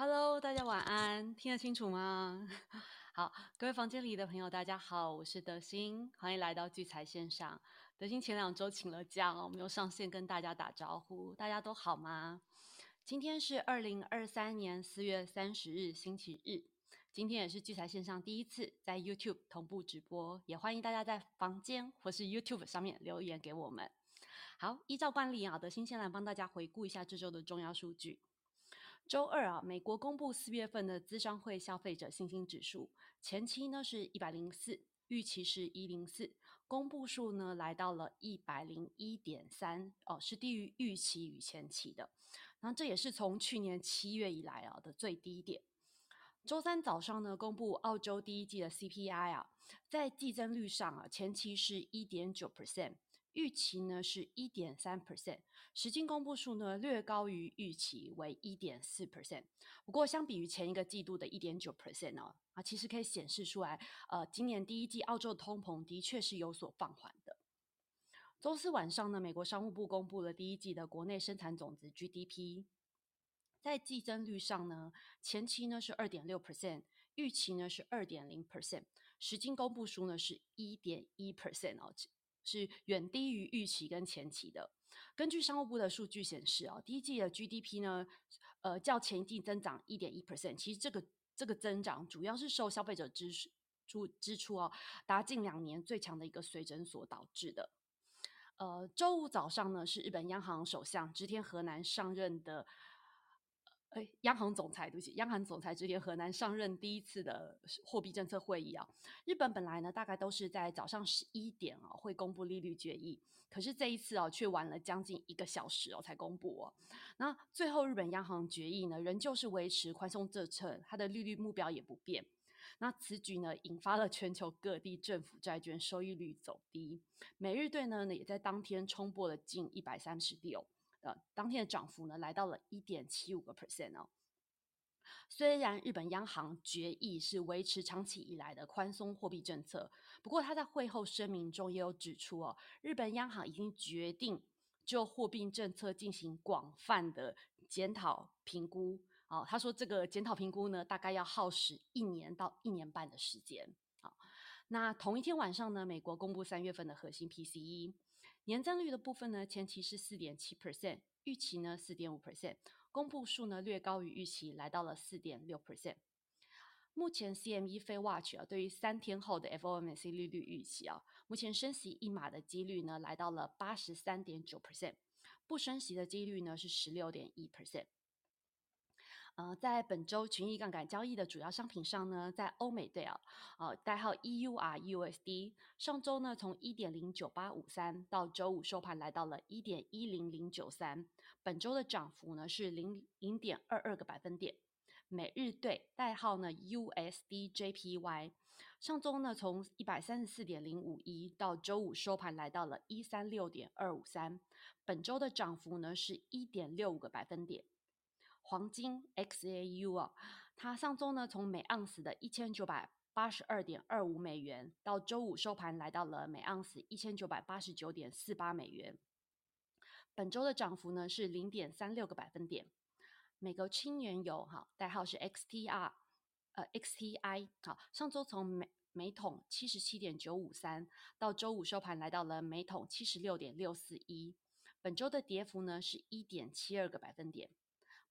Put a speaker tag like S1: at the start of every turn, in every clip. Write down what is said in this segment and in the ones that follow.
S1: Hello，大家晚安，听得清楚吗？好，各位房间里的朋友，大家好，我是德心，欢迎来到聚财线上。德心前两周请了假，我没有上线跟大家打招呼，大家都好吗？今天是二零二三年四月三十日，星期日。今天也是聚财线上第一次在 YouTube 同步直播，也欢迎大家在房间或是 YouTube 上面留言给我们。好，依照惯例啊，德心先来帮大家回顾一下这周的重要数据。周二啊，美国公布四月份的资商会消费者信心指数，前期呢是一百零四，预期是一零四，公布数呢来到了一百零一点三，哦，是低于预期与前期的。那这也是从去年七月以来啊的最低点。周三早上呢，公布澳洲第一季的 CPI 啊，在季增率上啊，前期是一点九 percent。预期呢是一点三 percent，实际公布数呢略高于预期，为一点四 percent。不过相比于前一个季度的一点九 percent 呢，啊，其实可以显示出来，呃，今年第一季澳洲的通膨的确是有所放缓的。周四晚上呢，美国商务部公布了第一季的国内生产总值 GDP，在季增率上呢，前期呢是二点六 percent，预期呢是二点零 percent，实际公布数呢是一点一 percent 哦。是远低于预期跟前期的。根据商务部的数据显示啊，第一季的 GDP 呢，呃，较前一季增长一点一 percent。其实这个这个增长主要是受消费者支出支出哦，达近两年最强的一个水准所导致的。呃，周五早上呢，是日本央行首相织田河南上任的。哎，央行总裁对不起，央行总裁直田河南上任第一次的货币政策会议啊。日本本来呢，大概都是在早上十一点啊会公布利率决议，可是这一次哦，却晚了将近一个小时哦才公布哦。那最后日本央行决议呢，仍旧是维持宽松政策，它的利率目标也不变。那此举呢，引发了全球各地政府债券收益率走低，美日兑呢也在当天冲破了近一百三十六。当天的涨幅呢，来到了一点七五个 percent 哦。虽然日本央行决议是维持长期以来的宽松货币政策，不过他在会后声明中也有指出哦，日本央行已经决定就货币政策进行广泛的检讨评估。哦，他说这个检讨评估呢，大概要耗时一年到一年半的时间。好，那同一天晚上呢，美国公布三月份的核心 PCE。年增率的部分呢，前期是四点七 percent，预期呢四点五 percent，公布数呢略高于预期，来到了四点六 percent。目前 CME 非 Watch 啊，对于三天后的 FOMC 利率预期啊，目前升息一码的几率呢来到了八十三点九 percent，不升息的几率呢是十六点一 percent。呃，在本周群益杠杆交易的主要商品上呢，在欧美对啊，呃，代号 EURUSD，上周呢从一点零九八五三到周五收盘来到了一点一零零九三，本周的涨幅呢是零零点二二个百分点。每日对代号呢 USDJPY，上周呢从一百三十四点零五一到周五收盘来到了一三六点二五三，本周的涨幅呢是一点六五个百分点。黄金 XAU 啊，它上周呢从每盎司的一千九百八十二点二五美元，到周五收盘来到了每盎司一千九百八十九点四八美元。本周的涨幅呢是零点三六个百分点。美国轻原油哈，代号是 XTR，呃 XTI 好，上周从每每桶七十七点九五三，到周五收盘来到了每桶七十六点六四一。本周的跌幅呢是一点七二个百分点。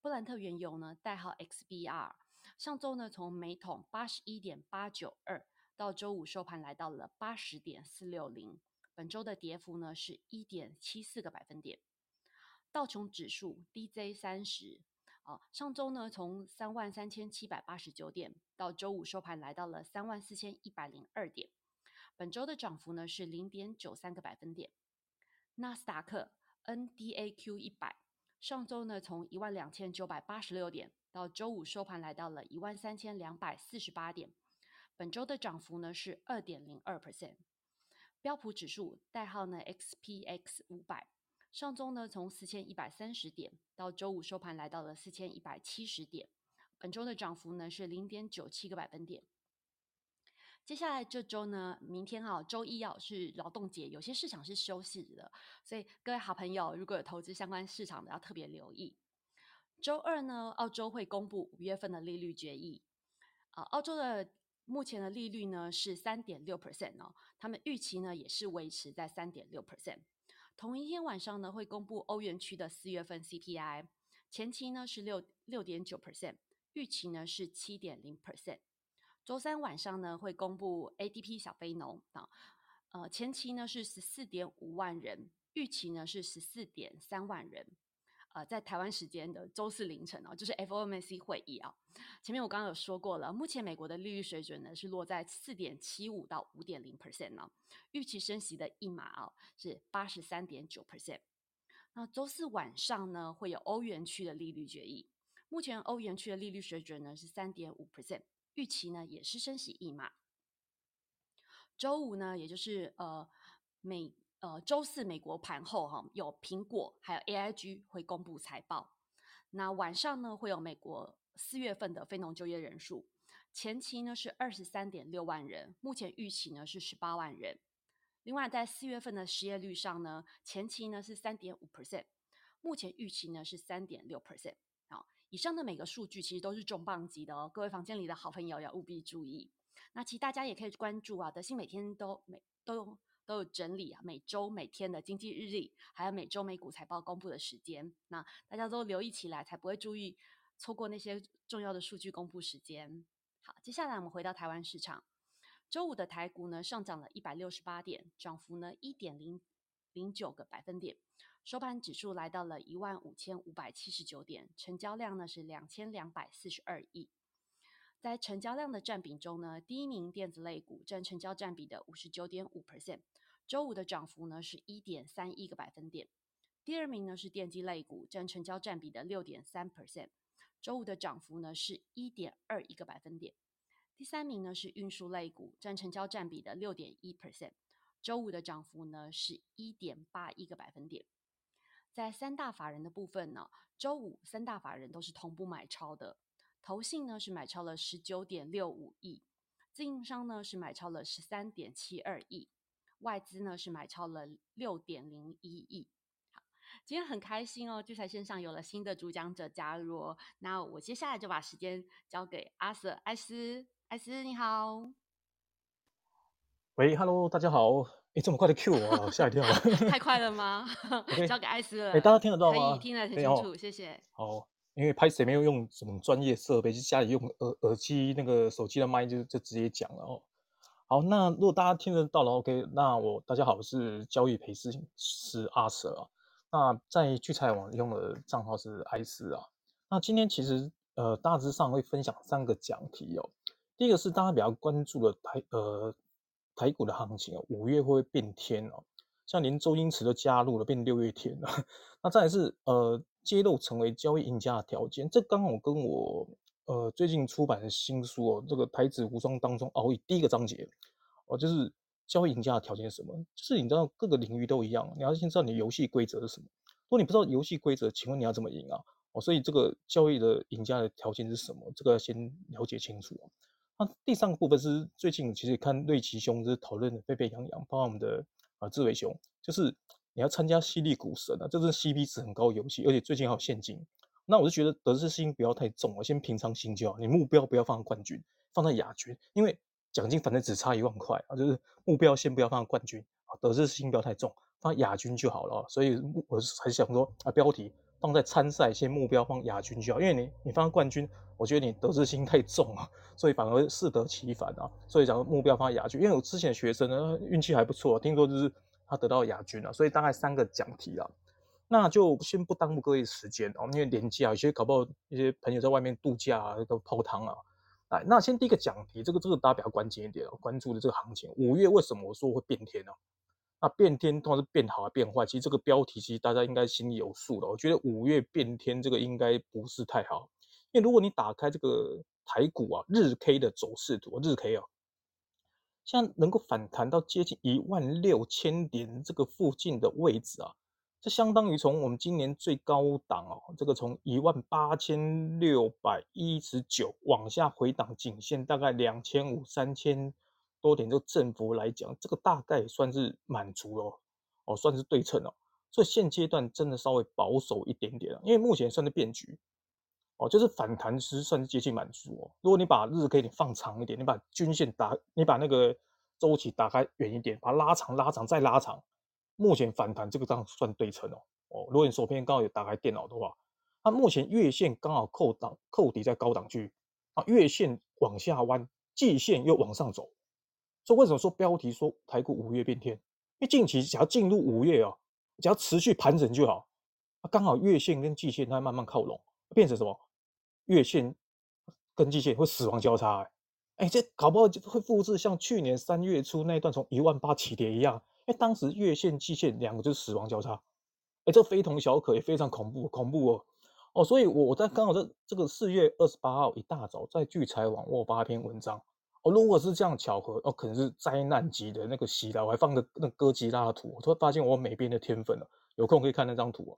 S1: 布兰特原油呢，代号 XBR，上周呢从每桶八十一点八九二，到周五收盘来到了八十点四六零，本周的跌幅呢是一点七四个百分点。道琼指数 DJ 三十，啊，上周呢从三万三千七百八十九点，到周五收盘来到了三万四千一百零二点，本周的涨幅呢是零点九三个百分点。纳斯达克 NDAQ 一百。上周呢，从一万两千九百八十六点到周五收盘来到了一万三千两百四十八点，本周的涨幅呢是二点零二 percent。标普指数代号呢 XPX 五百，上周呢从四千一百三十点到周五收盘来到了四千一百七十点，本周的涨幅呢是零点九七个百分点。接下来这周呢，明天啊，周一啊是劳动节，有些市场是休息的，所以各位好朋友如果有投资相关市场的，要特别留意。周二呢，澳洲会公布五月份的利率决议。啊，澳洲的目前的利率呢是三点六 percent 哦，他们预期呢也是维持在三点六 percent。同一天晚上呢会公布欧元区的四月份 CPI，前期呢是六六点九 percent，预期呢是七点零 percent。周三晚上呢会公布 ADP 小非农啊，呃前期呢是十四点五万人，预期呢是十四点三万人。呃，在台湾时间的周四凌晨哦，就是 FOMC 会议啊。前面我刚刚有说过了，目前美国的利率水准呢是落在四点七五到五点零 percent 呢，预期升息的一码啊是八十三点九 percent。那周四晚上呢会有欧元区的利率决议，目前欧元区的利率水准呢是三点五 percent，预期呢也是升息一码。周五呢，也就是呃美。呃，周四美国盘后哈有苹果还有 AIG 会公布财报，那晚上呢会有美国四月份的非农就业人数，前期呢是二十三点六万人，目前预期呢是十八万人。另外在四月份的失业率上呢，前期呢是三点五 percent，目前预期呢是三点六 percent。以上的每个数据其实都是重磅级的哦，各位房间里的好朋友要务必注意。那其实大家也可以关注啊，德信每天都每都。都有整理啊，每周每天的经济日历，还有每周美股财报公布的时间，那大家都留意起来，才不会注意错过那些重要的数据公布时间。好，接下来我们回到台湾市场，周五的台股呢上涨了一百六十八点，涨幅呢一点零零九个百分点，收盘指数来到了一万五千五百七十九点，成交量呢是两千两百四十二亿。在成交量的占比中呢，第一名电子类股占成交占比的五十九点五 percent。周五的涨幅呢是一点三一个百分点，第二名呢是电机类股，占成交占比的六点三 percent，周五的涨幅呢是一点二一个百分点，第三名呢是运输类股，占成交占比的六点一 percent，周五的涨幅呢是一点八一个百分点。在三大法人的部分呢，周五三大法人都是同步买超的，投信呢是买超了十九点六五亿，自营商呢是买超了十三点七二亿。外资呢是买超了六点零一亿。好，今天很开心哦，聚财线上有了新的主讲者加入哦。那我接下来就把时间交给阿 Sir 艾斯，艾斯你好。
S2: 喂，Hello，大家好。哎，这么快的 Q 我，吓一跳。
S1: 太快了吗？交给艾斯了。
S2: 哎，大家听得到吗？
S1: 可以听得很清楚，谢谢。
S2: 好，因为拍谁没有用什么专业设备，就家里用耳耳机那个手机的麦就就直接讲了哦。好，那如果大家听得到了，OK，那我大家好，我是交易培师师阿 Sir 啊。那在聚财网用的账号是艾斯啊。那今天其实呃大致上会分享三个讲题哦。第一个是大家比较关注的台呃台股的行情哦，五月会不会变天哦？像连周星驰都加入了变六月天了。那再来是呃揭露成为交易赢家的条件，这刚好跟我。呃，最近出版的新书哦，这个台子无双当中哦，第一个章节哦，就是交易赢家的条件是什么？就是你知道各个领域都一样，你要先知道你的游戏规则是什么。如果你不知道游戏规则，请问你要怎么赢啊？哦，所以这个交易的赢家的条件是什么？这个要先了解清楚。那第三个部分是最近其实看瑞奇兄就是讨论的沸沸扬扬，包括我们的啊志伟兄，就是你要参加犀利股神啊，这是 CP 值很高游戏，而且最近还有现金。那我就觉得得失心不要太重了，先平常心就好。你目标不要放在冠军，放在亚军，因为奖金反正只差一万块啊。就是目标先不要放在冠军啊，得失心不要太重，放亚军就好了。所以我还想说啊，标题放在参赛，先目标放亚军就好。因为你你放冠军，我觉得你得失心太重了，所以反而适得其反啊。所以讲目标放在亚军，因为我之前学生呢运气还不错，听说就是他得到亚军了，所以大概三个奖题啊。那就先不耽误各位时间哦，因为年假有些搞不好一些朋友在外面度假啊，都泡汤啊。来，那先第一个讲题，这个这个大家比较关键一点哦，关注的这个行情，五月为什么我说会变天呢？那变天通常是变好还是变坏？其实这个标题其实大家应该心里有数的。我觉得五月变天这个应该不是太好，因为如果你打开这个台股啊日 K 的走势图，日 K 啊，像能够反弹到接近一万六千点这个附近的位置啊。这相当于从我们今年最高档哦，这个从一万八千六百一十九往下回档颈线，大概两千五三千多点，这个振幅来讲，这个大概算是满足了哦，算是对称哦。所以现阶段真的稍微保守一点点了，因为目前算是变局，哦，就是反弹是算是接近满足哦。如果你把日 K 你放长一点，你把均线打，你把那个周期打开远一点，把它拉长、拉长再拉长，目前反弹这个当算对称哦。哦，如果你手边刚好有打开电脑的话，它目前月线刚好扣档扣底在高档区啊，月线往下弯，季线又往上走。所以为什么说标题说台股五月变天？因为近期只要进入五月哦，只要持续盘整就好。啊，刚好月线跟季线它慢慢靠拢，变成什么？月线跟季线会死亡交叉，哎，哎，这搞不好就会复制像去年三月初那一段从一万八起跌一样，因为当时月线、季线两个就是死亡交叉，哎，这非同小可，也非常恐怖，恐怖哦，哦，所以我我在刚好在这个四月二十八号一大早在聚财网我发一篇文章，哦，如果是这样巧合，哦，可能是灾难级的那个袭来，我还放个那哥吉拉的图，我突然发现我美编的天分了，有空可以看那张图啊。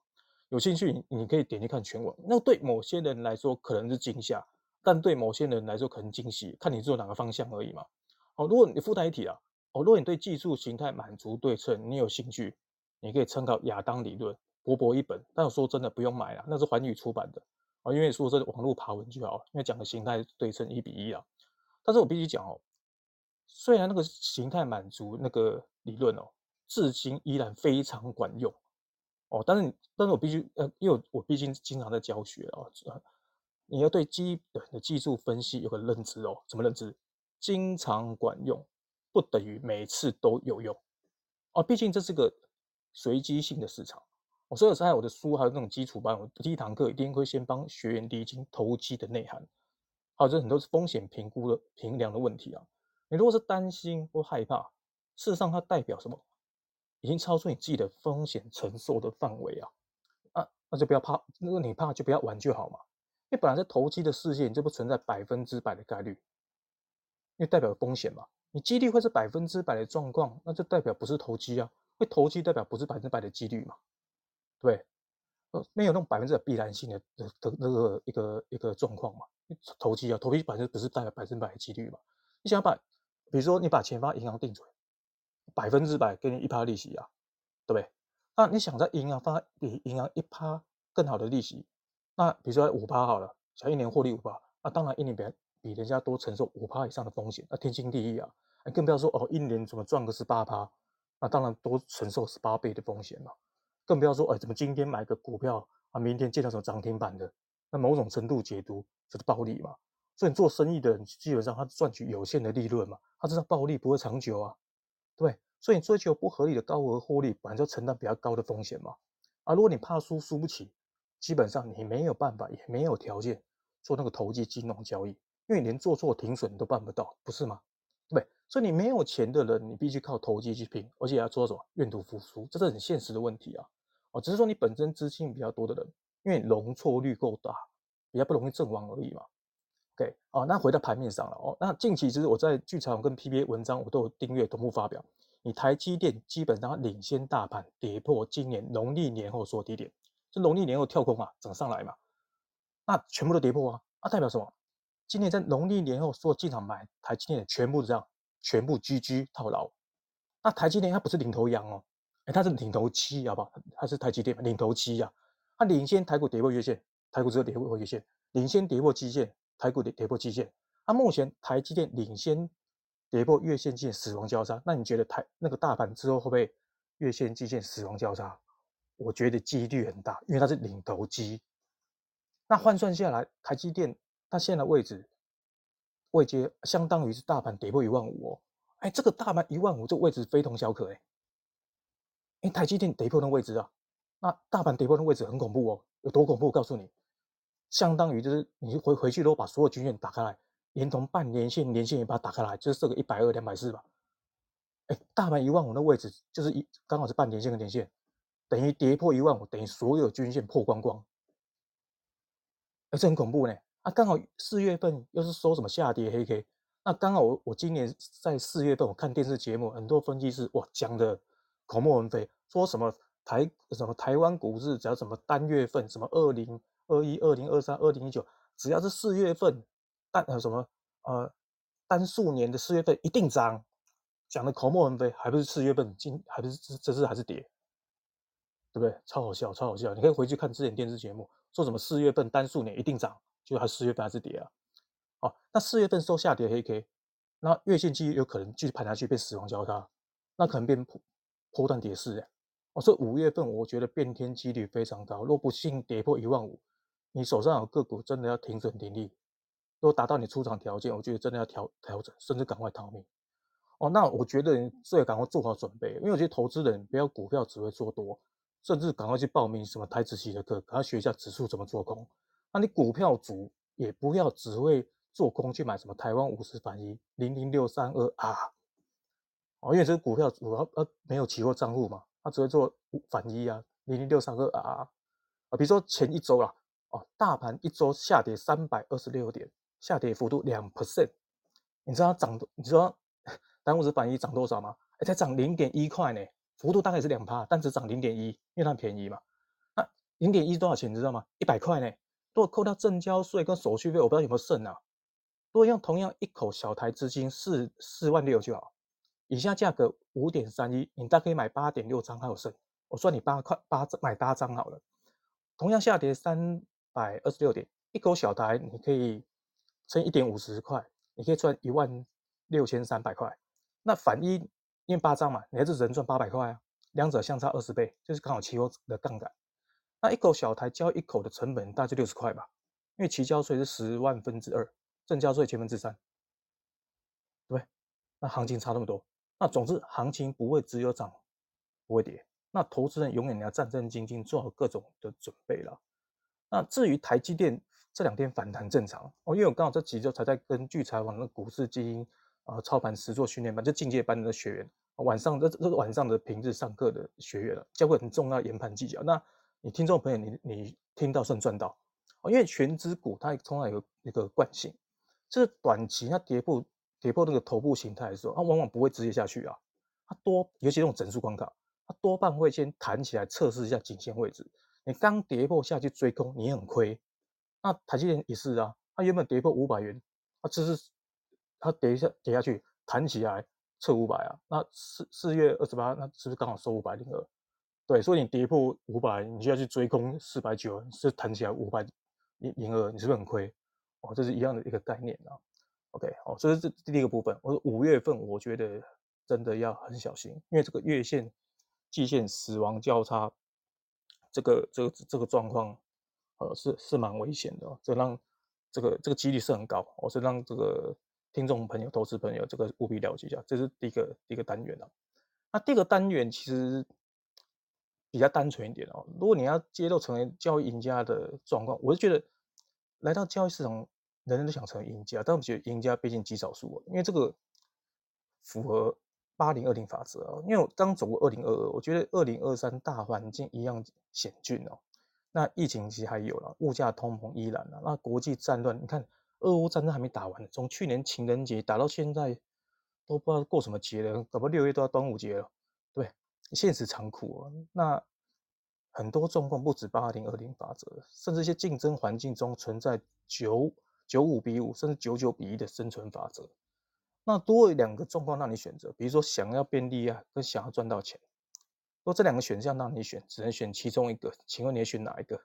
S2: 有兴趣，你可以点击看全文。那对某些人来说可能是惊吓，但对某些人来说可能惊喜，看你做哪个方向而已嘛。哦，如果你附带一体啊，哦，如果你对技术形态满足对称你有兴趣，你可以参考亚当理论，薄薄一本。但我说真的不用买了，那是环宇出版的啊，因为说这网络爬文就好，因为讲的形态对称一比一啊。但是我必须讲哦，虽然那个形态满足那个理论哦，至今依然非常管用。哦，但是，但是我必须，呃，因为我毕竟经常在教学啊，你要对基本的技术分析有个认知哦。什么认知？经常管用，不等于每次都有用。哦，毕竟这是个随机性的市场。我所以在我的书还有那种基础班，我第一堂课一定会先帮学员理清投机的内涵，还有这很多是风险评估的评量的问题啊。你如果是担心或害怕，事实上它代表什么？已经超出你自己的风险承受的范围啊，啊，那就不要怕，如果你怕就不要玩就好嘛。因为本来在投机的世界，你就不存在百分之百的概率，因为代表风险嘛。你几率会是百分之百的状况，那就代表不是投机啊。会投机代表不是百分之百的几率嘛，对，呃，没有那种百分之百必然性的的的那个一个一个状况嘛。投机啊，投机本身不是代表百分百的几率嘛。你想把，比如说你把钱放银行定存。百分之百给你一趴利息啊，对不对？那你想在银行发比银行一趴更好的利息，那比如说五趴好了，想一年获利五趴，那当然一年比比人家多承受五趴以上的风险，那天经地义啊。更不要说哦，一年怎么赚个十八趴，那当然多承受十八倍的风险嘛。更不要说哎，怎么今天买个股票啊，明天见到什么涨停板的，那某种程度解读这是暴利嘛。所以你做生意的人基本上他赚取有限的利润嘛，他知道暴利不会长久啊。对，所以你追求不合理的高额获利，本来就承担比较高的风险嘛。啊，如果你怕输输不起，基本上你没有办法，也没有条件做那个投机金融交易，因为你连做错停损都办不到，不是吗？对不对？所以你没有钱的人，你必须靠投机去拼，而且要做什么愿赌服输，这是很现实的问题啊。哦，只是说你本身资金比较多的人，因为容错率够大，比较不容易阵亡而已嘛。OK，哦，那回到盘面上了哦。那近期其实我在剧场跟 PBA 文章我都有订阅同步发表。你台积电基本上领先大盘跌破今年农历年后说低点，这农历年后跳空啊，涨上来嘛，那全部都跌破啊，那代表什么？今年在农历年后说进场买台积电的全部这样，全部居居套牢。那台积电它不是领头羊哦，哎，它是领头七，好不好？它是台积电领头七呀，它领先台股跌破月线，台股只有跌破月线，领先跌破基线。台股跌跌破基线，那目前台积电领先跌破月线线死亡交叉，那你觉得台那个大盘之后会不会月线基线死亡交叉？我觉得几率很大，因为它是领头机。那换算下来，台积电它现在的位置位阶相当于是大盘跌破一万五哦。哎，这个大盘一万五这个位置非同小可哎。哎，台积电跌破那位置啊，那大盘跌破的位置很恐怖哦，有多恐怖？我告诉你。相当于就是你回回去，都把所有均线打开来，连同半年线、年线也把它打开来，就是这个一百二、两百四吧。哎，大盘一万五的位置就是一刚好是半年线跟年线，等于跌破一万五，等于所有均线破光光。哎，这很恐怖呢。啊，刚好四月份又是说什么下跌黑 K，那刚好我我今年在四月份我看电视节目，很多分析师哇讲的口沫横飞，说什么台什么台湾股市只要什么单月份什么二零。二一、二零、二三、二零一九，只要是四月份单呃什么呃单数年的四月份一定涨，讲的口沫横飞，还不是四月份今还不是这这次还是跌，对不对？超好笑，超好笑！你可以回去看之前电视节目，说什么四月份单数年一定涨，就它四月份还是跌啊。哦，那四月份收下跌黑 K，那月线机有可能继续盘下去变死亡交叉，那可能变破破断跌势哎。哦，所以五月份我觉得变天几率非常高。若不幸跌破一万五，你手上有个股真的要停损停利。若达到你出场条件，我觉得真的要调调整，甚至赶快逃命。哦，那我觉得你最好赶快做好准备，因为我觉得投资人不要股票只会做多，甚至赶快去报名什么台子期的课，赶快学一下指数怎么做空。那你股票组也不要只会做空去买什么台湾五十反一零零六三二啊，哦，因为这个股票主要呃没有期货账户嘛。他只会做反一啊，零零六三二啊啊，比如说前一周啦，哦，大盘一周下跌三百二十六点，下跌幅度两 percent，你知道它涨，你知道单五十反一涨多少吗？哎，才涨零点一块呢，幅度大概是两趴，但只涨零点一，因为它便宜嘛。那零点一多少钱？你知道吗？一百块呢。如果扣掉证交税跟手续费，我不知道有没有剩啊。如果用同样一口小台资金四四万六就好。以下价格五点三一，你大概可以买八点六张还有剩，我算你八块八买八张好了。同样下跌三百二十六点，一口小台你可以乘一点五十块，你可以赚一万六千三百块。那反一因为八张嘛，你还是只能赚八百块啊，两者相差二十倍，就是刚好期货的杠杆。那一口小台交一口的成本大概就六十块吧，因为期交税是十万分之二，正交税千分之三，对不对？那行情差那么多。那总之，行情不会只有涨，不会跌。那投资人永远要战战兢兢，做好各种的准备了。那至于台积电这两天反弹正常哦，因为我刚好这几周才在跟聚财网的股市基因啊操盘实做训练班，就进阶班的学员，晚上这这个晚上的平日上课的学员了，教会很重要研盘技巧。那你听众朋友，你你听到算赚到哦，因为全指股它通常有一个惯性，就是短期它跌破。跌破那个头部形态的时候，它往往不会直接下去啊，它多，尤其这种整数关卡，它多半会先弹起来测试一下颈线位置。你刚跌破下去追空，你很亏。那台积电也是啊，它原本跌破五百元，它只是它跌一下跌下去，弹起来测五百啊。那四四月二十八，那是不是刚好收五百零二？对，所以你跌破五百，你就要去追空四百九，是弹起来五百零零二，你是不是很亏？哦，这是一样的一个概念啊。OK，好，这是这第一个部分。我说五月份，我觉得真的要很小心，因为这个月线、季线死亡交叉，这个、这个、这个状况，呃，是是蛮危险的。这让这个这个几率是很高，我是让这个听众朋友、投资朋友这个务必了解一下。这是第一个第一个单元啊。那第二个单元其实比较单纯一点哦。如果你要揭露成为交易赢家的状况，我是觉得来到交易市场。人人都想成为赢家，但我觉得赢家毕竟极少数因为这个符合八零二零法则啊。因为我刚走过二零二二，我觉得二零二三大环境一样险峻哦。那疫情其实还有了，物价通膨依然了。那国际战乱，你看俄乌战争还没打完，从去年情人节打到现在，都不知道过什么节了，搞不六月都要端午节了。对，现实残酷啊。那很多状况不止八零二零法则，甚至一些竞争环境中存在九。九五比五，甚至九九比一的生存法则。那多两个状况让你选择，比如说想要变厉害跟想要赚到钱，若这两个选项让你选，只能选其中一个，请问你选哪一个？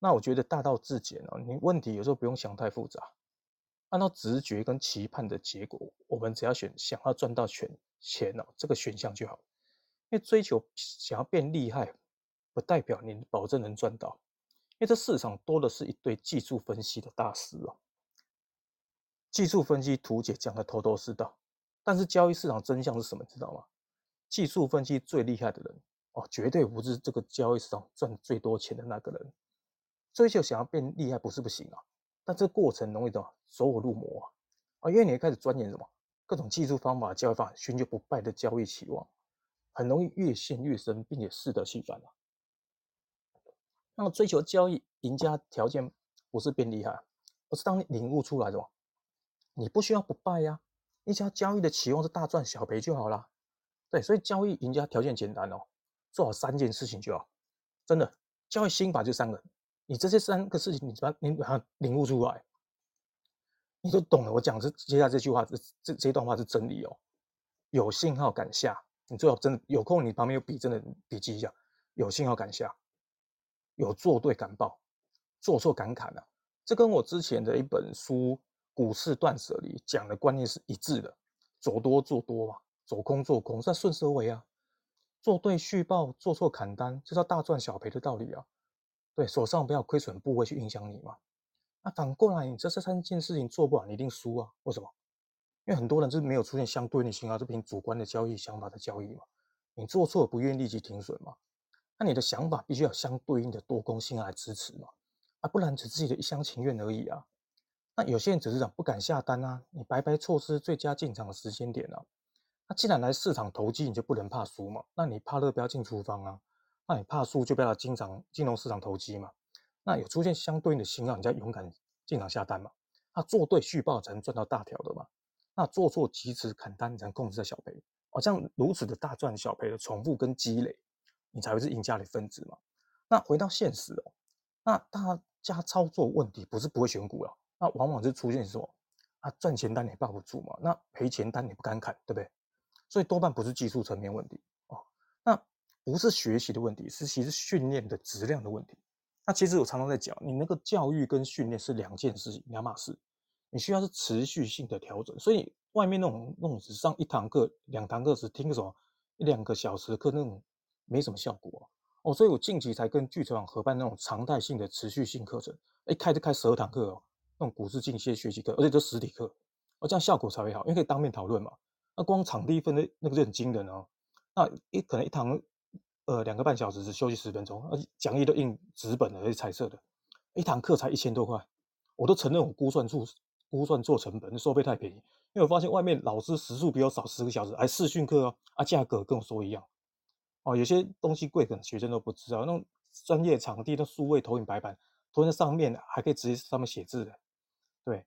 S2: 那我觉得大道至简哦，你问题有时候不用想太复杂，按照直觉跟期盼的结果，我们只要选想要赚到钱钱哦这个选项就好。因为追求想要变厉害，不代表你保证能赚到。因为这市场多的是一堆技术分析的大师哦，技术分析图解讲的头头是道，但是交易市场真相是什么？知道吗？技术分析最厉害的人哦，绝对不是这个交易市场赚最多钱的那个人。追求想要变厉害不是不行啊，但这过程容易怎么走火入魔啊？啊，因为你开始钻研什么各种技术方法、交易法，寻求不败的交易期望，很容易越陷越深，并且适得其反啊。那么追求交易赢家条件不是变厉害，而是当你领悟出来的，你不需要不败呀，你只要交易的期望是大赚小赔就好了。对，所以交易赢家条件简单哦，做好三件事情就好。真的，交易心法就三个，你这些三个事情你把你把它领悟出来，你就懂了。我讲这接下来这句话，这这这段话是真理哦。有信号敢下，你最好真的有空，你旁边有笔，真的笔记一下。有信号敢下。有做对敢报，做错敢砍啊！这跟我之前的一本书《股市断舍离》讲的观念是一致的，走多做多嘛，走空做空，在顺势而为啊，做对续报，做错砍单，就是大赚小赔的道理啊。对手上不要亏损部位去影响你嘛。那反过来，你这这三件事情做不好，你一定输啊。为什么？因为很多人就是没有出现相对应性啊，就凭主观的交易想法的交易嘛。你做错不愿意立即停损嘛？那你的想法必须要相对应的多空性来支持嘛？啊，不然只自己的一厢情愿而已啊。那有些人只是讲不敢下单啊，你白白错失最佳进场的时间点啊。那既然来市场投机，你就不能怕输嘛？那你怕热不要进厨房啊？那你怕输就不要经常金融市场投机嘛？那有出现相对应的信号，你再勇敢进场下单嘛？那做对续报才能赚到大条的嘛？那做错及时砍单，才能控制在小赔。哦，这样如此的大赚小赔的重复跟积累，你才会是赢家的分子嘛？那回到现实哦，那大家操作问题不是不会选股了，那往往是出现什么？啊，赚钱单你抱不住嘛？那赔钱单你不敢砍，对不对？所以多半不是技术层面问题哦，那不是学习的问题，是其实训练的质量的问题。那其实我常常在讲，你那个教育跟训练是两件事情，两码事。你需要是持续性的调整，所以外面那种那种只上一堂课、两堂课，只听个什么一两个小时课，那种没什么效果哦。所以我近期才跟巨成网合办那种常态性的持续性课程，一开就开十二堂课哦，那种股市进阶学习课，而且都实体课，哦，这样效果才会好，因为可以当面讨论嘛。那光场地分的那个就很惊人哦。那一可能一堂呃两个半小时只休息十分钟，而且讲义都印纸本的，而且彩色的，一堂课才一千多块，我都承认我估算错。估算做成本，收费太便宜，因为我发现外面老师时数比我少十个小时，还试训课哦，啊，价格跟我说一样，哦，有些东西贵，可能学生都不知道，那种专业场地的数位投影白板，投在上面还可以直接上面写字的，对，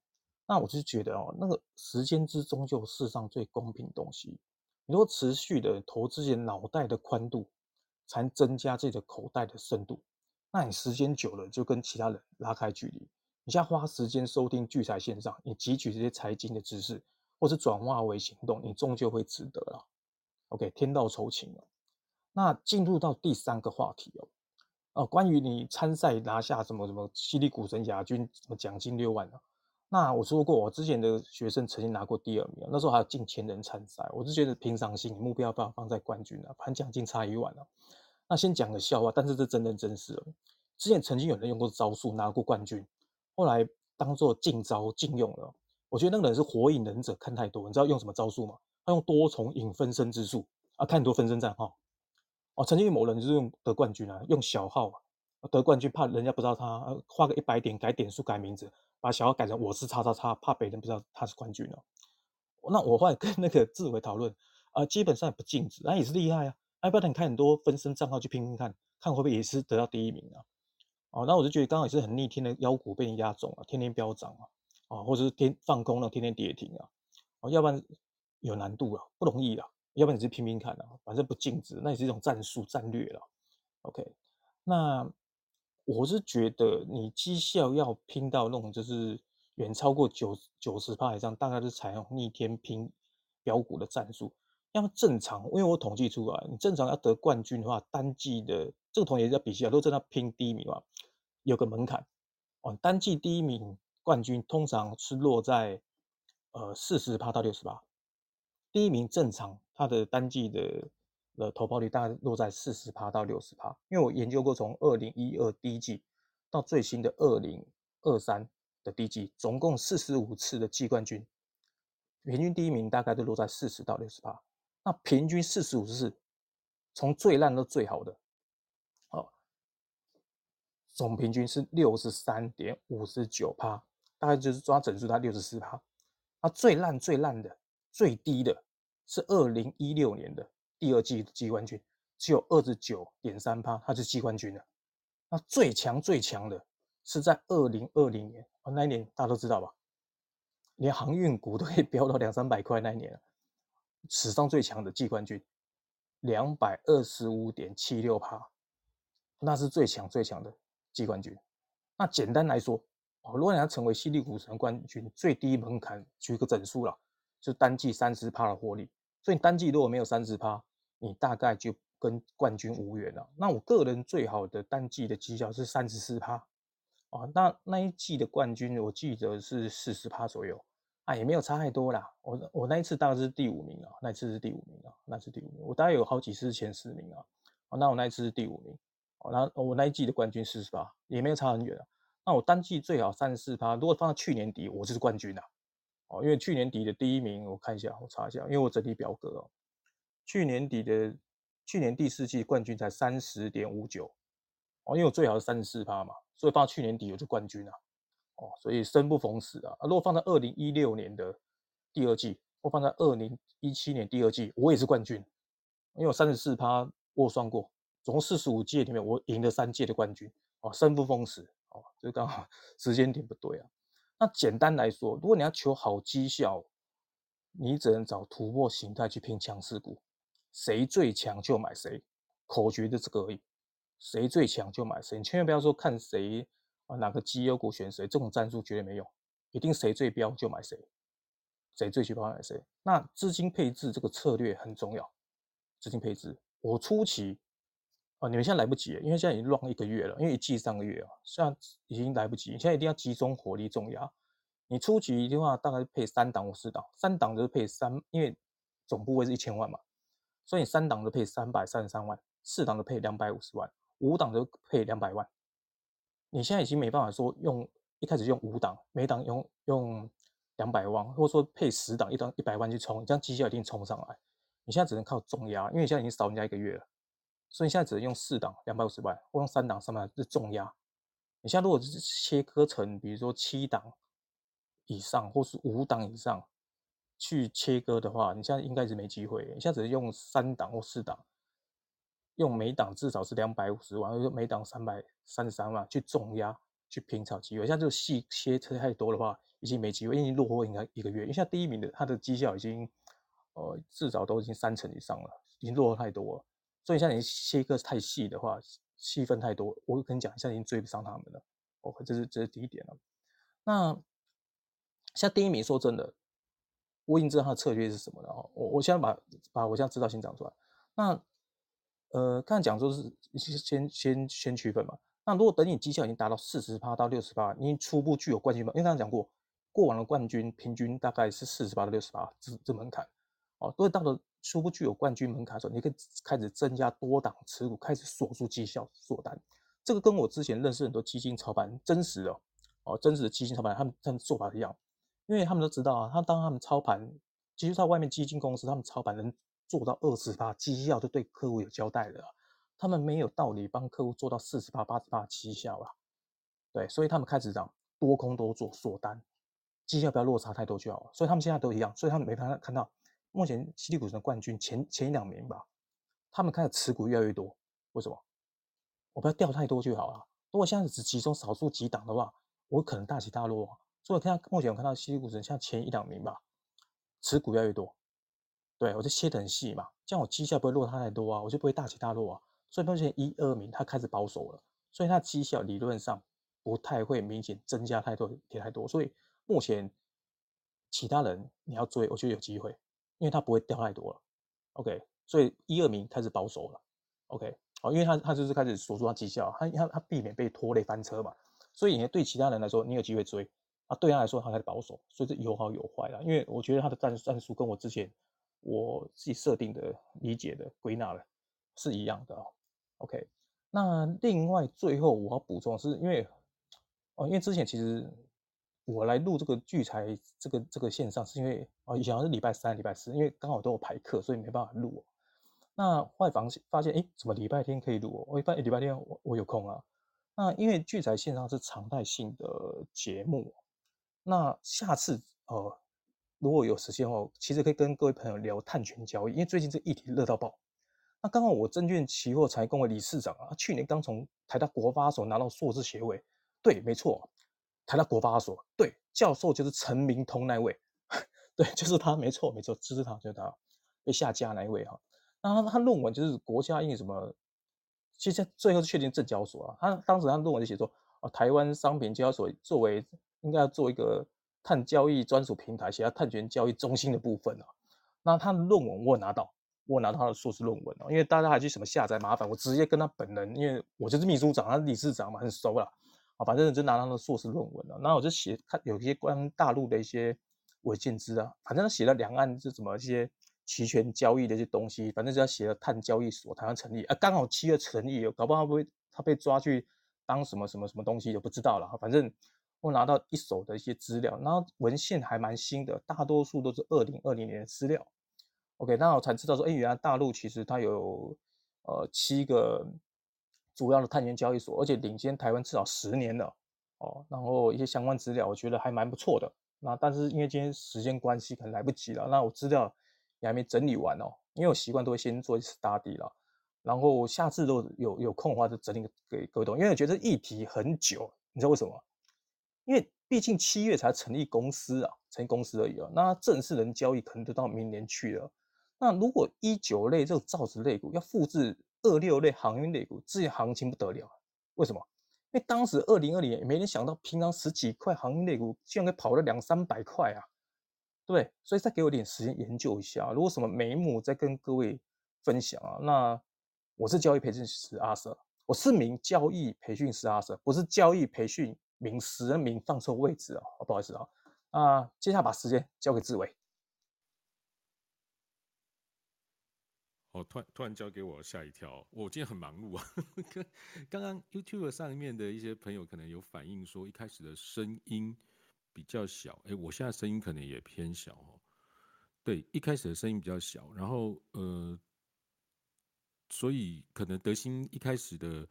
S2: 那我就觉得哦，那个时间之中就世上最公平东西，你如果持续的投自己脑袋的宽度，才增加自己的口袋的深度，那你时间久了就跟其他人拉开距离。你现在花时间收听聚财线上，你汲取这些财经的知识，或是转化为行动，你终究会值得了。OK，天道酬勤哦。那进入到第三个话题哦，哦，关于你参赛拿下什么什么犀利股神亚军，什么奖金六万啊？那我说过，我之前的学生曾经拿过第二名，那时候还有近千人参赛，我是觉得平常心，目标不要放在冠军啊，反正奖金差一万啊。那先讲个笑话，但是这真人真事哦。之前曾经有人用过招数拿过冠军。后来当做禁招禁用了，我觉得那个人是火影忍者看太多，你知道用什么招数吗？他用多重影分身之术啊，看很多分身账号。哦，哦曾经有某人就是用得冠军啊，用小号得冠军，怕人家不知道他，画个一百点改点数改名字，把小号改成我是叉叉叉，怕别人不知道他是冠军了。那我后来跟那个志伟讨论啊，基本上也不禁止，那也是厉害啊。要不然你看很多分身账号去拼拼看，看会不会也是得到第一名啊？哦，那我就觉得刚好也是很逆天的妖股被你压中了，天天飙涨啊，啊，或者是天放空了，天天跌停啊，哦，要不然有难度啊，不容易啊，要不然你是拼拼看啊，反正不静止，那也是一种战术战略了。OK，那我是觉得你绩效要拼到那种就是远超过九九十趴以上，大概是采用逆天拼标股的战术。要么正常，因为我统计出来，你正常要得冠军的话，单季的这个同学要比较，都正在拼第一名嘛，有个门槛哦。单季第一名冠军通常是落在呃四十趴到六十八，第一名正常他的单季的呃投保率大概落在四十趴到六十趴。因为我研究过从二零一二第一季到最新的二零二三的第一季，总共四十五次的季冠军，平均第一名大概都落在四十到六十趴。那平均四十五次，从最烂到最好的，哦，总平均是六十三点五十九趴，大概就是抓整数，它六十四趴。那最烂最烂的最低的是二零一六年的第二季季冠军，只有二十九点三趴，它是季冠军了。那最强最强的是在二零二零年，那一年大家都知道吧？连航运股都可以飙到两三百块那一年。史上最强的季冠军，两百二十五点七六趴，那是最强最强的季冠军。那简单来说，哦，如果你要成为犀利股神冠军，最低门槛举个整数了，就单季三十趴的获利。所以单季如果没有三十趴，你大概就跟冠军无缘了。那我个人最好的单季的绩效是三十四趴，哦，那那一季的冠军我记得是四十趴左右，啊，也没有差太多啦。我我那一次大概是第五名啊，那一次是第五名啊，那是第五名。我大概有好几次是前十名啊，哦，那我那一次是第五名，哦，那我那一季的冠军四十趴，也没有差很远啊。那我单季最好三十四趴，如果放到去年底，我就是冠军啊。哦，因为去年底的第一名，我看一下，我查一下，因为我整理表格哦，去年底的去年第四季冠军才三十点五九，哦，因为我最好是三十四趴嘛。所以放去年底我就冠军啊，哦，所以生不逢时啊。如果放在二零一六年的第二季，或放在二零一七年第二季，我也是冠军，因为我三十四趴我算过，总共四十五届里面我赢了三届的冠军，哦，生不逢时，哦，就刚好 时间点不对啊。那简单来说，如果你要求好绩效，你只能找突破形态去拼强势股，谁最强就买谁，口诀就这个而已。谁最强就买谁，你千万不要说看谁啊哪个绩优股选谁，这种战术绝对没用，一定谁最标就买谁，谁最标买谁。那资金配置这个策略很重要，资金配置，我初期啊，你们现在来不及，因为现在已经乱一个月了，因为一季三个月啊，现在已经来不及，你现在一定要集中火力重压。你初级的话，大概配三档或四档，三档就是配三，因为总部位是一千万嘛，所以你三档就配三百三十三万，四档就配两百五十万。五档就配两百万，你现在已经没办法说用一开始用五档，每档用用两百万，或者说配十档一档一百万去冲，这样绩效一定冲上来。你现在只能靠重压，因为你现在已经少人家一个月了，所以你现在只能用四档两百五十万，或用三档三百万是重压。你现在如果是切割成，比如说七档以上，或是五档以上去切割的话，你现在应该是没机会。你现在只能用三档或四档。用每档至少是两百五十万，或者每档三百三十三万去重压去拼炒机会，像这个细切车太多的话，已经没机会，因为落后应该一个月。因为像第一名的他的绩效已经，呃，至少都已经三成以上了，已经落后太多了。所以像你切割太细的话，细分太多，我跟你讲，现在已经追不上他们了。OK，这是这是第一点了。那像第一名，说真的，我已经知道他的策略是什么了。哦，我我现在把把我现在知道先讲出来。那呃，刚才讲说是先先先区分嘛。那如果等你绩效已经达到四十八到六十八，你初步具有冠军嘛？因为刚才讲过，过往的冠军平均大概是四十八到六十八这这门槛。哦，所以到了初步具有冠军门槛的时候，你可以开始增加多档持股，开始锁住绩效锁单。这个跟我之前认识很多基金操盘真实的哦，真实的基金操盘他们他们做法一样，因为他们都知道啊，他当他们操盘，其实在外面基金公司他们操盘能。做到二十八绩效就对客户有交代的，他们没有道理帮客户做到四十八、八十八绩效啊。对，所以他们开始讲多空都做锁单，绩效不要落差太多就好了。所以他们现在都一样，所以他们没办法看到目前犀利股神的冠军前前一两名吧，他们开始持股越来越多，为什么？我不要掉太多就好了。如果现在只集中少数几档的话，我可能大起大落啊。所以看目前我看到犀利股神像前一两名吧，持股越来越多。对，我就切得很细嘛，这样我绩效不会落差太多啊，我就不会大起大落啊。所以目前一二名他开始保守了，所以他绩效理论上不太会明显增加太多，跌太多。所以目前其他人你要追，我觉得有机会，因为他不会掉太多了。OK，所以一二名开始保守了。OK，哦，因为他他就是开始锁住他绩效，他他他避免被拖累翻车嘛。所以你对其他人来说，你有机会追啊，对他来说他开始保守，所以这有好有坏啦。因为我觉得他的战战术跟我之前。我自己设定的、理解的、归纳的是一样的。OK，那另外最后我要补充是因为哦，因为之前其实我来录这个聚财这个这个线上是因为哦，以前是礼拜三、礼拜四，因为刚好都有排课，所以没办法录。那坏房发现哎，怎么礼拜天可以录？我一般礼拜天我我有空啊。那因为聚财线上是常态性的节目，那下次呃。如果有时间的话，其实可以跟各位朋友聊碳权交易，因为最近这议题热到爆。那刚好我证券期货财工的理事长啊，去年刚从台大国发所拿到硕士学位。对，没错，台大国发所，对，教授就是陈明通那位，对，就是他，没错，没错，就是他，就是他被下架那一位哈。那他他论文就是国家因为什么，其实最后是确定证交所啊。他当时他论文就写说，啊，台湾商品交易所作为应该要做一个。碳交易专属平台，写下碳权交易中心的部分啊。那他的论文我拿到，我拿到他的硕士论文哦。因为大家还去什么下载麻烦，我直接跟他本人，因为我就是秘书长，他理事长嘛，很熟了。反正就拿他的硕士论文了。那我就写看有一些关大陆的一些文件资啊，反正写了两岸是怎么一些期权交易的一些东西，反正就要写了碳交易所台湾成立啊，刚好七月成立，搞不好会他被抓去当什么什么什么东西就不知道了。反正我拿到一手的一些资料，然后文献还蛮新的，大多数都是二零二零年的资料。OK，那我才知道说，哎，原来大陆其实它有呃七个主要的碳权交易所，而且领先台湾至少十年了哦。然后一些相关资料，我觉得还蛮不错的。那但是因为今天时间关系，可能来不及了。那我资料也还没整理完哦，因为我习惯都会先做一次 study 了，然后下次都有有空的话就整理给各位懂。因为我觉得议题很久，你知道为什么？因为毕竟七月才成立公司啊，成立公司而已啊。那正式人交易可能都到明年去了。那如果一九类这种造纸类股要复制二六类航运类股，这些行情不得了。为什么？因为当时二零二零年没人想到，平常十几块航运类股，竟然可以跑了两三百块啊，对？所以再给我点时间研究一下，如果什么眉目再跟各位分享啊。那我是交易培训师阿 Sir，我是名交易培训师阿 Sir，不是交易培训名师，名放错位置啊，不好意思啊。那，接下来把时间交给志伟。
S3: 哦，突然突然交给我，吓一跳！我今天很忙碌啊。刚刚 YouTube 上面的一些朋友可能有反映说，一开始的声音比较小。哎，我现在声音可能也偏小哦。对，一开始的声音比较小，然后呃，所以可能德兴一开始的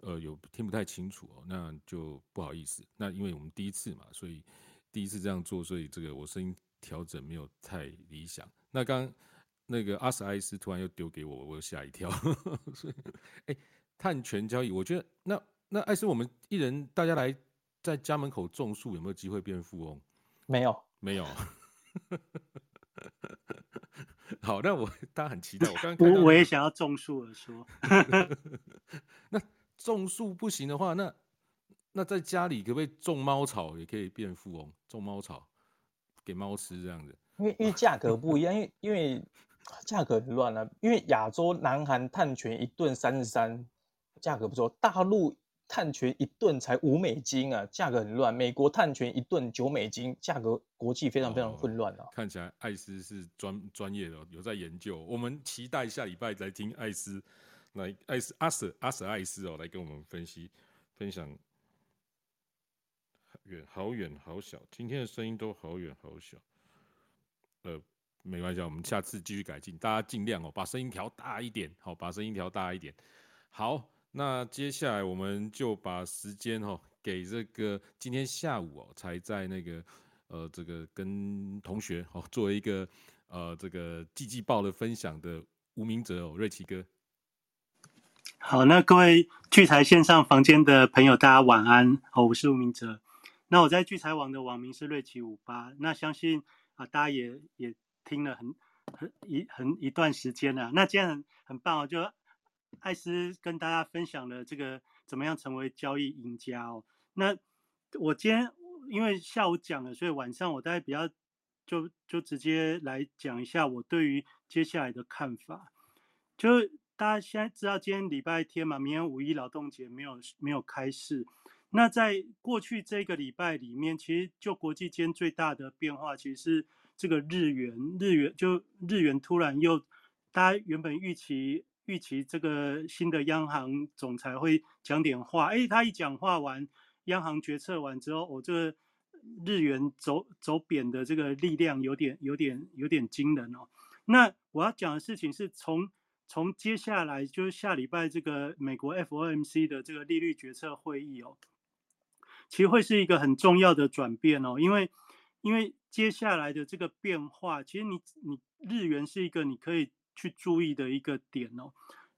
S3: 呃有听不太清楚哦，那就不好意思。那因为我们第一次嘛，所以第一次这样做，所以这个我声音调整没有太理想。那刚。那个阿斯艾斯突然又丢给我，我又吓一跳。所以，哎，碳权交易，我觉得那那艾斯，我们一人大家来在家门口种树，有没有机会变富翁？
S2: 没有，
S3: 没有。好，那我大家很期待。我刚刚
S4: 我我也想要种树而，说。
S3: 那种树不行的话，那那在家里可不可以种猫草，也可以变富翁？种猫草给猫吃这样子？
S2: 因为因为价格不一样，因为因为。价格很乱了，因为亚洲南韩碳权一吨三十三，价格不错。大陆碳权一吨才五美金啊，价格很乱。美国碳权一吨九美金，价格国际非常非常混乱啊。
S3: 看起来艾斯是专专业的，有在研究。我们期待下礼拜来听艾斯来，艾斯阿舍阿舍艾斯哦，来跟我们分析分享。远好远好小，今天的声音都好远好小，呃。没关系，我们下次继续改进。大家尽量哦，把声音调大一点，好，把声音调大一点。好，那接下来我们就把时间哦给这个今天下午哦才在那个呃这个跟同学哦做一个呃这个季季报的分享的吴明哲哦瑞奇哥。
S4: 好，那各位聚财线上房间的朋友，大家晚安。哦，我是吴明哲。那我在聚财网的网名是瑞奇五八。那相信啊，大家也也。听了很很一很一段时间了，那今天很很棒哦，就艾斯跟大家分享了这个怎么样成为交易赢家哦。那我今天因为下午讲了，所以晚上我大概比较就就直接来讲一下我对于接下来的看法。就大家现在知道今天礼拜天嘛，明天五一劳动节没有没有开市。那在过去这个礼拜里面，其实就国际间最大的变化，其实是。这个日元，日元就日元突然又，大家原本预期预期这个新的央行总裁会讲点话，哎，他一讲话完，央行决策完之后，我这个日元走走贬的这个力量有点有点有点惊人哦。那我要讲的事情是从从接下来就是下礼拜这个美国 FOMC 的这个利率决策会议哦，其实会是一个很重要的转变哦，因为因为。接下来的这个变化，其实你你日元是一个你可以去注意的一个点哦。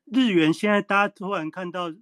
S4: 日元现在大家突然看到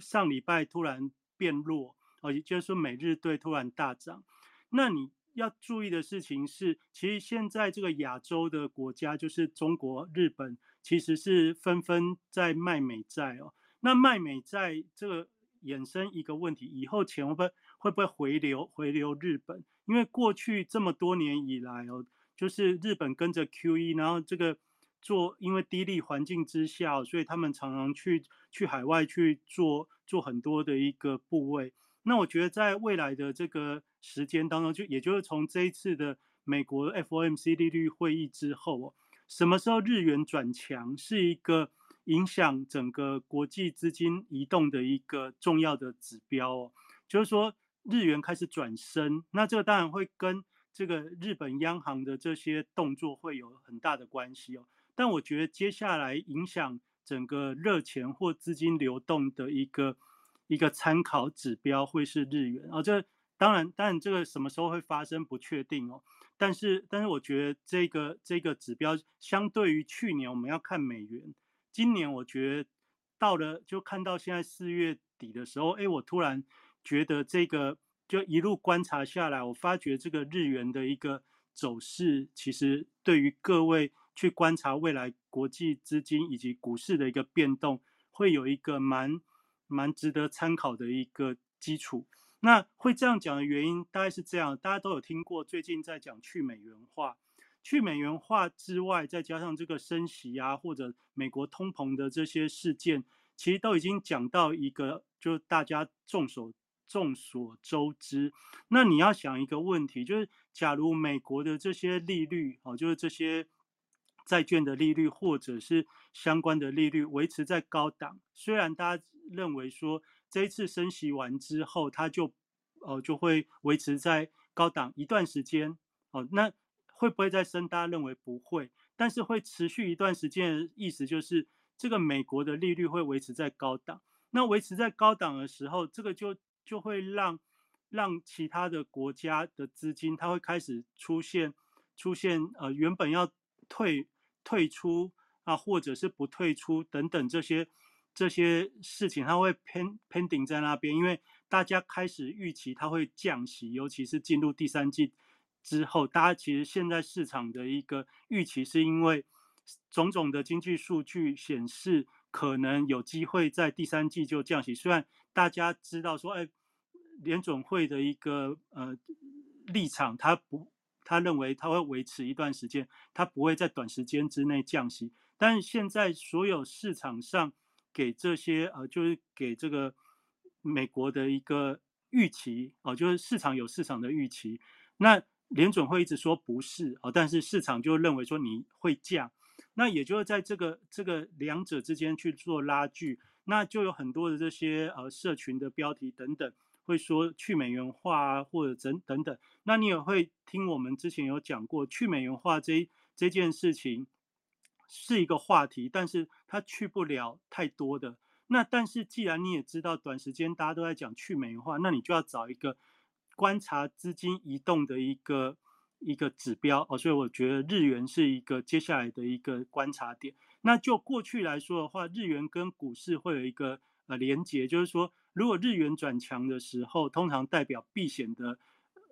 S4: 上礼拜突然变弱哦，也就是说美日对突然大涨。那你要注意的事情是，其实现在这个亚洲的国家，就是中国、日本，其实是纷纷在卖美债哦。那卖美债这个衍生一个问题，以后钱会不会会不会回流回流日本？因为过去这么多年以来哦，就是日本跟着 Q E，然后这个做，因为低利环境之下，所以他们常常去去海外去做做很多的一个部位。那我觉得在未来的这个时间当中，就也就是从这一次的美国 FOMC 利率会议之后哦，什么时候日元转强是一个影响整个国际资金移动的一个重要的指标哦，就是说日元开始转升，那这个当然会跟这个日本央行的这些动作会有很大的关系哦。但我觉得接下来影响整个热钱或资金流动的一个一个参考指标会是日元哦。这当然，当然这个什么时候会发生不确定哦。但是，但是我觉得这个这个指标相对于去年我们要看美元，今年我觉得到了就看到现在四月底的时候，哎，我突然觉得这个。就一路观察下来，我发觉这个日元的一个走势，其实对于各位去观察未来国际资金以及股市的一个变动，会有一个蛮蛮值得参考的一个基础。那会这样讲的原因，大概是这样：大家都有听过，最近在讲去美元化，去美元化之外，再加上这个升息啊，或者美国通膨的这些事件，其实都已经讲到一个，就大家众所。众所周知，那你要想一个问题，就是假如美国的这些利率，哦，就是这些债券的利率或者是相关的利率维持在高档，虽然大家认为说这一次升息完之后，它就哦就会维持在高档一段时间，哦，那会不会再升？大家认为不会，但是会持续一段时间的，意思就是这个美国的利率会维持在高档。那维持在高档的时候，这个就就会让让其他的国家的资金，它会开始出现出现呃原本要退退出啊，或者是不退出等等这些这些事情，它会 pen pending 在那边，因为大家开始预期它会降息，尤其是进入第三季之后，大家其实现在市场的一个预期是因为种种的经济数据显示，可能有机会在第三季就降息，虽然大家知道说，哎。联总会的一个呃立场，他不，他认为他会维持一段时间，他不会在短时间之内降息。但是现在所有市场上给这些呃，就是给这个美国的一个预期哦，就是市场有市场的预期。那联总会一直说不是哦，但是市场就认为说你会降，那也就是在这个这个两者之间去做拉锯，那就有很多的这些呃社群的标题等等。会说去美元化啊，或者等等等，那你也会听我们之前有讲过，去美元化这这件事情是一个话题，但是它去不了太多的。那但是既然你也知道，短时间大家都在讲去美元化，那你就要找一个观察资金移动的一个一个指标哦。所以我觉得日元是一个接下来的一个观察点。那就过去来说的话，日元跟股市会有一个呃连结，就是说。如果日元转强的时候，通常代表避险的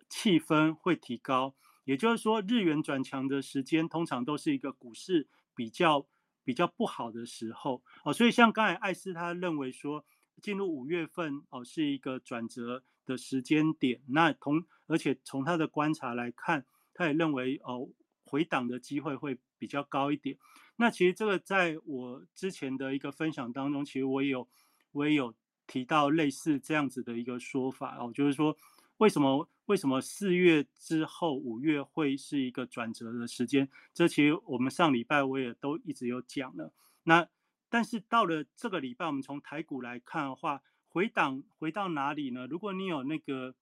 S4: 气氛会提高，也就是说，日元转强的时间通常都是一个股市比较比较不好的时候哦。所以像刚才艾斯他认为说，进入五月份哦是一个转折的时间点。那同而且从他的观察来看，他也认为哦回档的机会会比较高一点。那其实这个在我之前的一个分享当中，其实我也有我也有。提到类似这样子的一个说法哦，就是说为什么为什么四月之后五月会是一个转折的时间？这其实我们上礼拜我也都一直有讲了。那但是到了这个礼拜，我们从台股来看的话，回档回到哪里呢？如果你有那个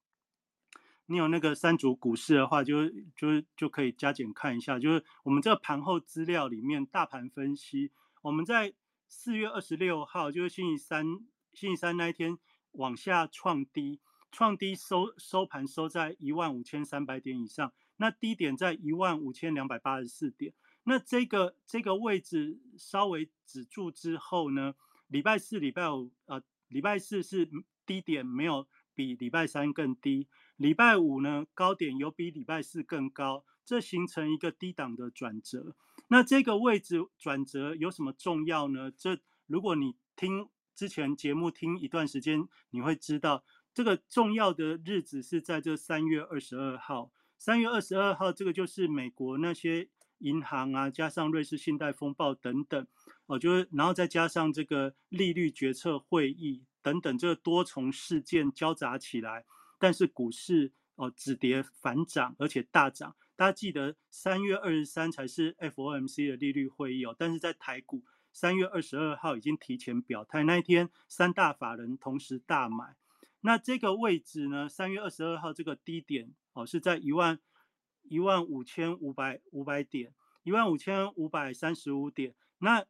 S4: 你有那个三组股市的话，就就就可以加减看一下，就是我们这个盘后资料里面大盘分析，我们在四月二十六号就是星期三。星期三那一天往下创低，创低收收盘收在一万五千三百点以上，那低点在一万五千两百八十四点。那这个这个位置稍微止住之后呢，礼拜四、礼拜五，呃，礼拜四是低点没有比礼拜三更低，礼拜五呢高点有比礼拜四更高，这形成一个低档的转折。那这个位置转折有什么重要呢？这如果你听。之前节目听一段时间，你会知道这个重要的日子是在这三月二十二号。三月二十二号，这个就是美国那些银行啊，加上瑞士信贷风暴等等，哦，就是然后再加上这个利率决策会议等等这个多重事件交杂起来，但是股市哦止跌反涨，而且大涨。大家记得三月二十三才是 FOMC 的利率会议哦，但是在台股三月二十二号已经提前表态，那一天三大法人同时大买。那这个位置呢，三月二十二号这个低点哦是在一万一万五千五百五百点，一万五千五百三十五点。那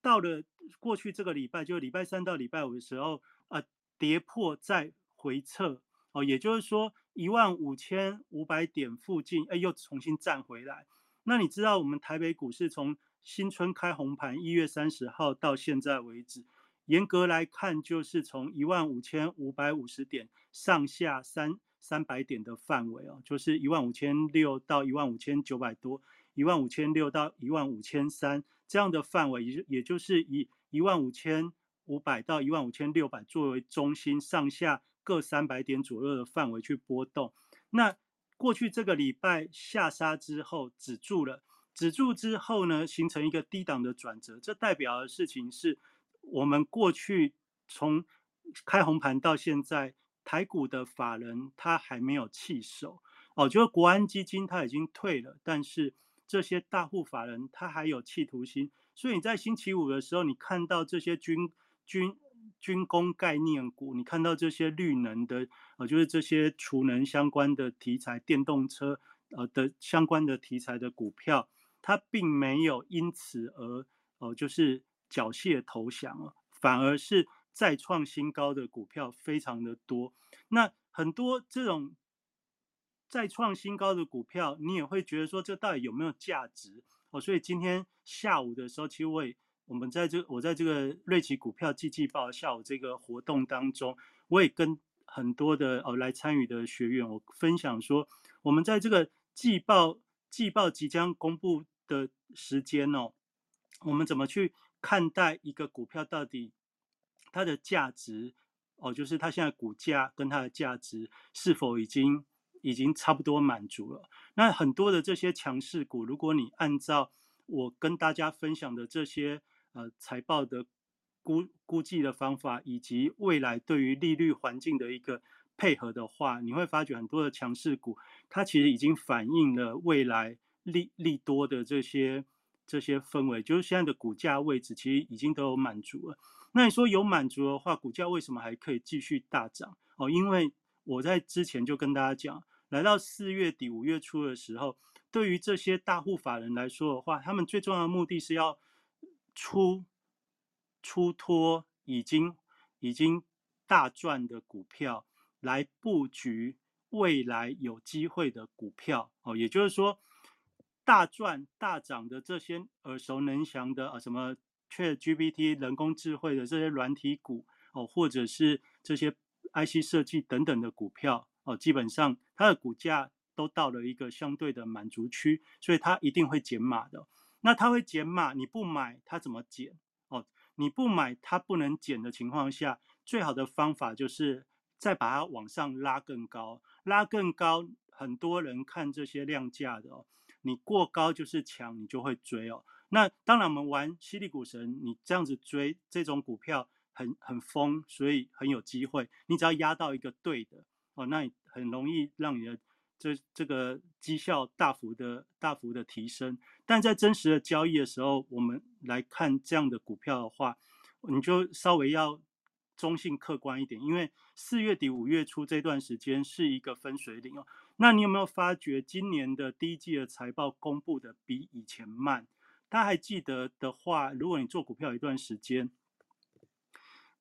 S4: 到了过去这个礼拜，就礼拜三到礼拜五的时候，呃，跌破再回撤哦，也就是说一万五千五百点附近，哎，又重新站回来。那你知道我们台北股市从新春开红盘一月三十号到现在为止，严格来看就是从一万五千五百五十点上下三三百点的范围哦，就是一万五千六到一万五千九百多，一万五千六到一万五千三。这样的范围，也就也就是以一万五千五百到一万五千六百作为中心，上下各三百点左右的范围去波动。那过去这个礼拜下杀之后止住了，止住之后呢，形成一个低档的转折。这代表的事情是，我们过去从开红盘到现在，台股的法人他还没有弃守哦，就是国安基金他已经退了，但是。这些大户法人他还有企图心，所以你在星期五的时候，你看到这些军军军工概念股，你看到这些绿能的，呃，就是这些储能相关的题材、电动车呃的相关的题材的股票，它并没有因此而呃就是缴械投降了，反而是再创新高的股票非常的多。那很多这种。再创新高的股票，你也会觉得说这到底有没有价值哦？所以今天下午的时候，其实我也我们在这我在这个瑞奇股票季季报下午这个活动当中，我也跟很多的哦来参与的学员我分享说，我们在这个季报季报即将公布的时间哦，我们怎么去看待一个股票到底它的价值哦？就是它现在股价跟它的价值是否已经？已经差不多满足了。那很多的这些强势股，如果你按照我跟大家分享的这些呃财报的估估计的方法，以及未来对于利率环境的一个配合的话，你会发觉很多的强势股，它其实已经反映了未来利利多的这些这些氛围，就是现在的股价位置其实已经都有满足了。那你说有满足的话，股价为什么还可以继续大涨？哦，因为我在之前就跟大家讲。来到四月底五月初的时候，对于这些大户法人来说的话，他们最重要的目的是要出出脱已经已经大赚的股票，来布局未来有机会的股票哦。也就是说，大赚大涨的这些耳熟能详的啊，什么 ChatGPT 人工智慧的这些软体股哦，或者是这些 IC 设计等等的股票。哦，基本上它的股价都到了一个相对的满足区，所以它一定会减码的。那它会减码，你不买它怎么减？哦，你不买它不能减的情况下，最好的方法就是再把它往上拉更高，拉更高。很多人看这些量价的哦，你过高就是强，你就会追哦。那当然，我们玩犀利股神，你这样子追这种股票很很疯，所以很有机会。你只要压到一个对的。哦，那你很容易让你的这这个绩效大幅的大幅的提升，但在真实的交易的时候，我们来看这样的股票的话，你就稍微要中性客观一点，因为四月底五月初这段时间是一个分水岭哦。那你有没有发觉今年的第一季的财报公布的比以前慢？大家还记得的话，如果你做股票一段时间。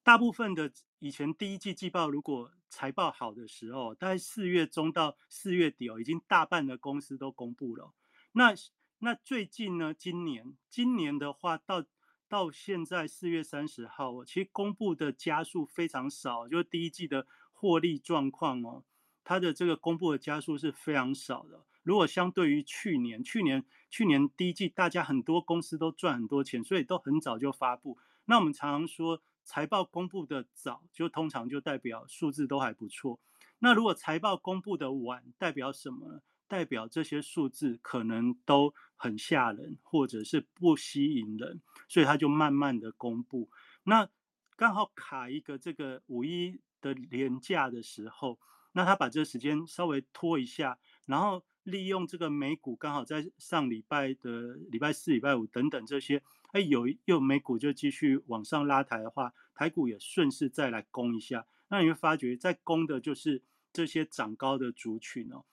S4: 大部分的以前第一季季报，如果财报好的时候，大概四月中到四月底哦，已经大半的公司都公布了。那那最近呢？今年今年的话，到到现在四月三十号，其实公布的加速非常少，就是第一季的获利状况哦，它的这个公布的加速是非常少的。如果相对于去年，去年去年第一季大家很多公司都赚很多钱，所以都很早就发布。那我们常常说。财报公布的早，就通常就代表数字都还不错。那如果财报公布的晚，代表什么？代表这些数字可能都很吓人，或者是不吸引人，所以他就慢慢的公布。那刚好卡一个这个五一的连假的时候，那他把这个时间稍微拖一下，然后利用这个美股刚好在上礼拜的礼拜四、礼拜五等等这些，哎，有又美股就继续往上拉抬的话，台股也顺势再来攻一下。那你会发觉，在攻的就是这些涨高的族群哦。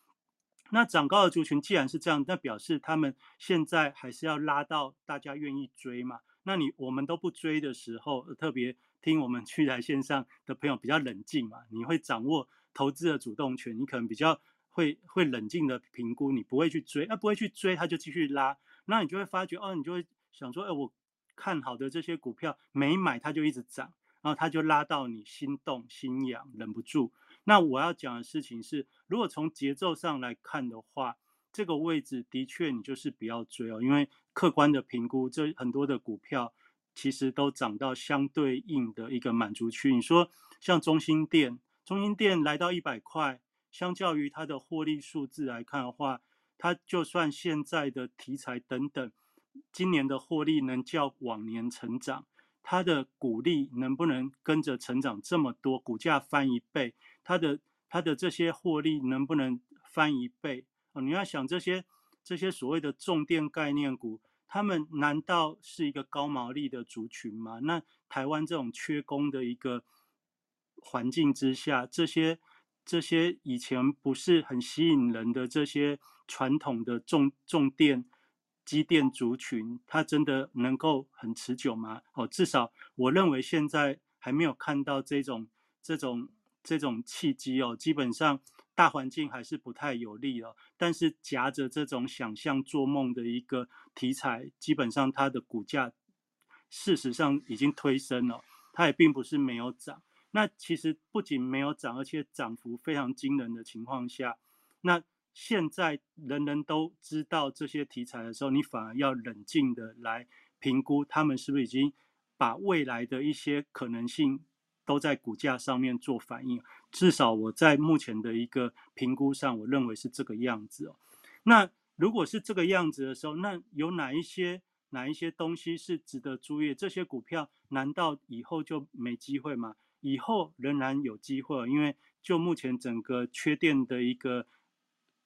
S4: 那涨高的族群既然是这样，那表示他们现在还是要拉到大家愿意追嘛？那你我们都不追的时候，特别听我们去来线上的朋友比较冷静嘛，你会掌握投资的主动权，你可能比较会会冷静的评估，你不会去追，啊不会去追，他就继续拉，那你就会发觉哦，你就会想说，哎，我看好的这些股票没买，它就一直涨，然后它就拉到你心动心痒，忍不住。那我要讲的事情是，如果从节奏上来看的话，这个位置的确你就是不要追哦，因为客观的评估，这很多的股票其实都涨到相对应的一个满足区。你说像中心店，中心店来到一百块，相较于它的获利数字来看的话，它就算现在的题材等等，今年的获利能较往年成长，它的股利能不能跟着成长这么多，股价翻一倍？它的它的这些获利能不能翻一倍哦？你要想这些这些所谓的重电概念股，他们难道是一个高毛利的族群吗？那台湾这种缺工的一个环境之下，这些这些以前不是很吸引人的这些传统的重重电机电族群，它真的能够很持久吗？哦，至少我认为现在还没有看到这种这种。这种契机哦，基本上大环境还是不太有利哦。但是夹着这种想象做梦的一个题材，基本上它的股价事实上已经推升了，它也并不是没有涨。那其实不仅没有涨，而且涨幅非常惊人的情况下，那现在人人都知道这些题材的时候，你反而要冷静的来评估他们是不是已经把未来的一些可能性。都在股价上面做反应，至少我在目前的一个评估上，我认为是这个样子哦。那如果是这个样子的时候，那有哪一些哪一些东西是值得注意？这些股票难道以后就没机会吗？以后仍然有机会，因为就目前整个缺电的一个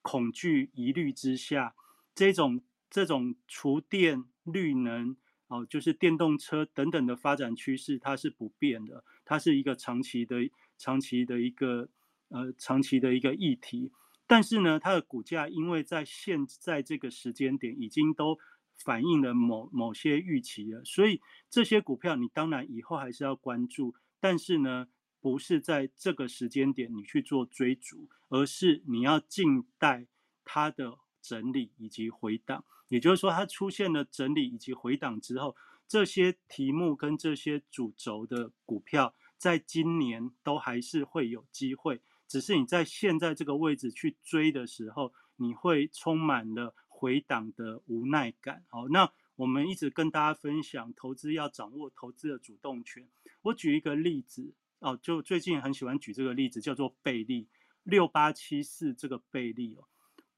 S4: 恐惧疑虑之下，这种这种厨电绿能。哦，就是电动车等等的发展趋势，它是不变的，它是一个长期的、长期的一个呃长期的一个议题。但是呢，它的股价因为在现在这个时间点已经都反映了某某些预期了，所以这些股票你当然以后还是要关注，但是呢，不是在这个时间点你去做追逐，而是你要静待它的。整理以及回档，也就是说，它出现了整理以及回档之后，这些题目跟这些主轴的股票，在今年都还是会有机会，只是你在现在这个位置去追的时候，你会充满了回档的无奈感。好，那我们一直跟大家分享，投资要掌握投资的主动权。我举一个例子哦，就最近很喜欢举这个例子，叫做贝利六八七四这个贝利哦。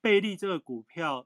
S4: 贝利这个股票，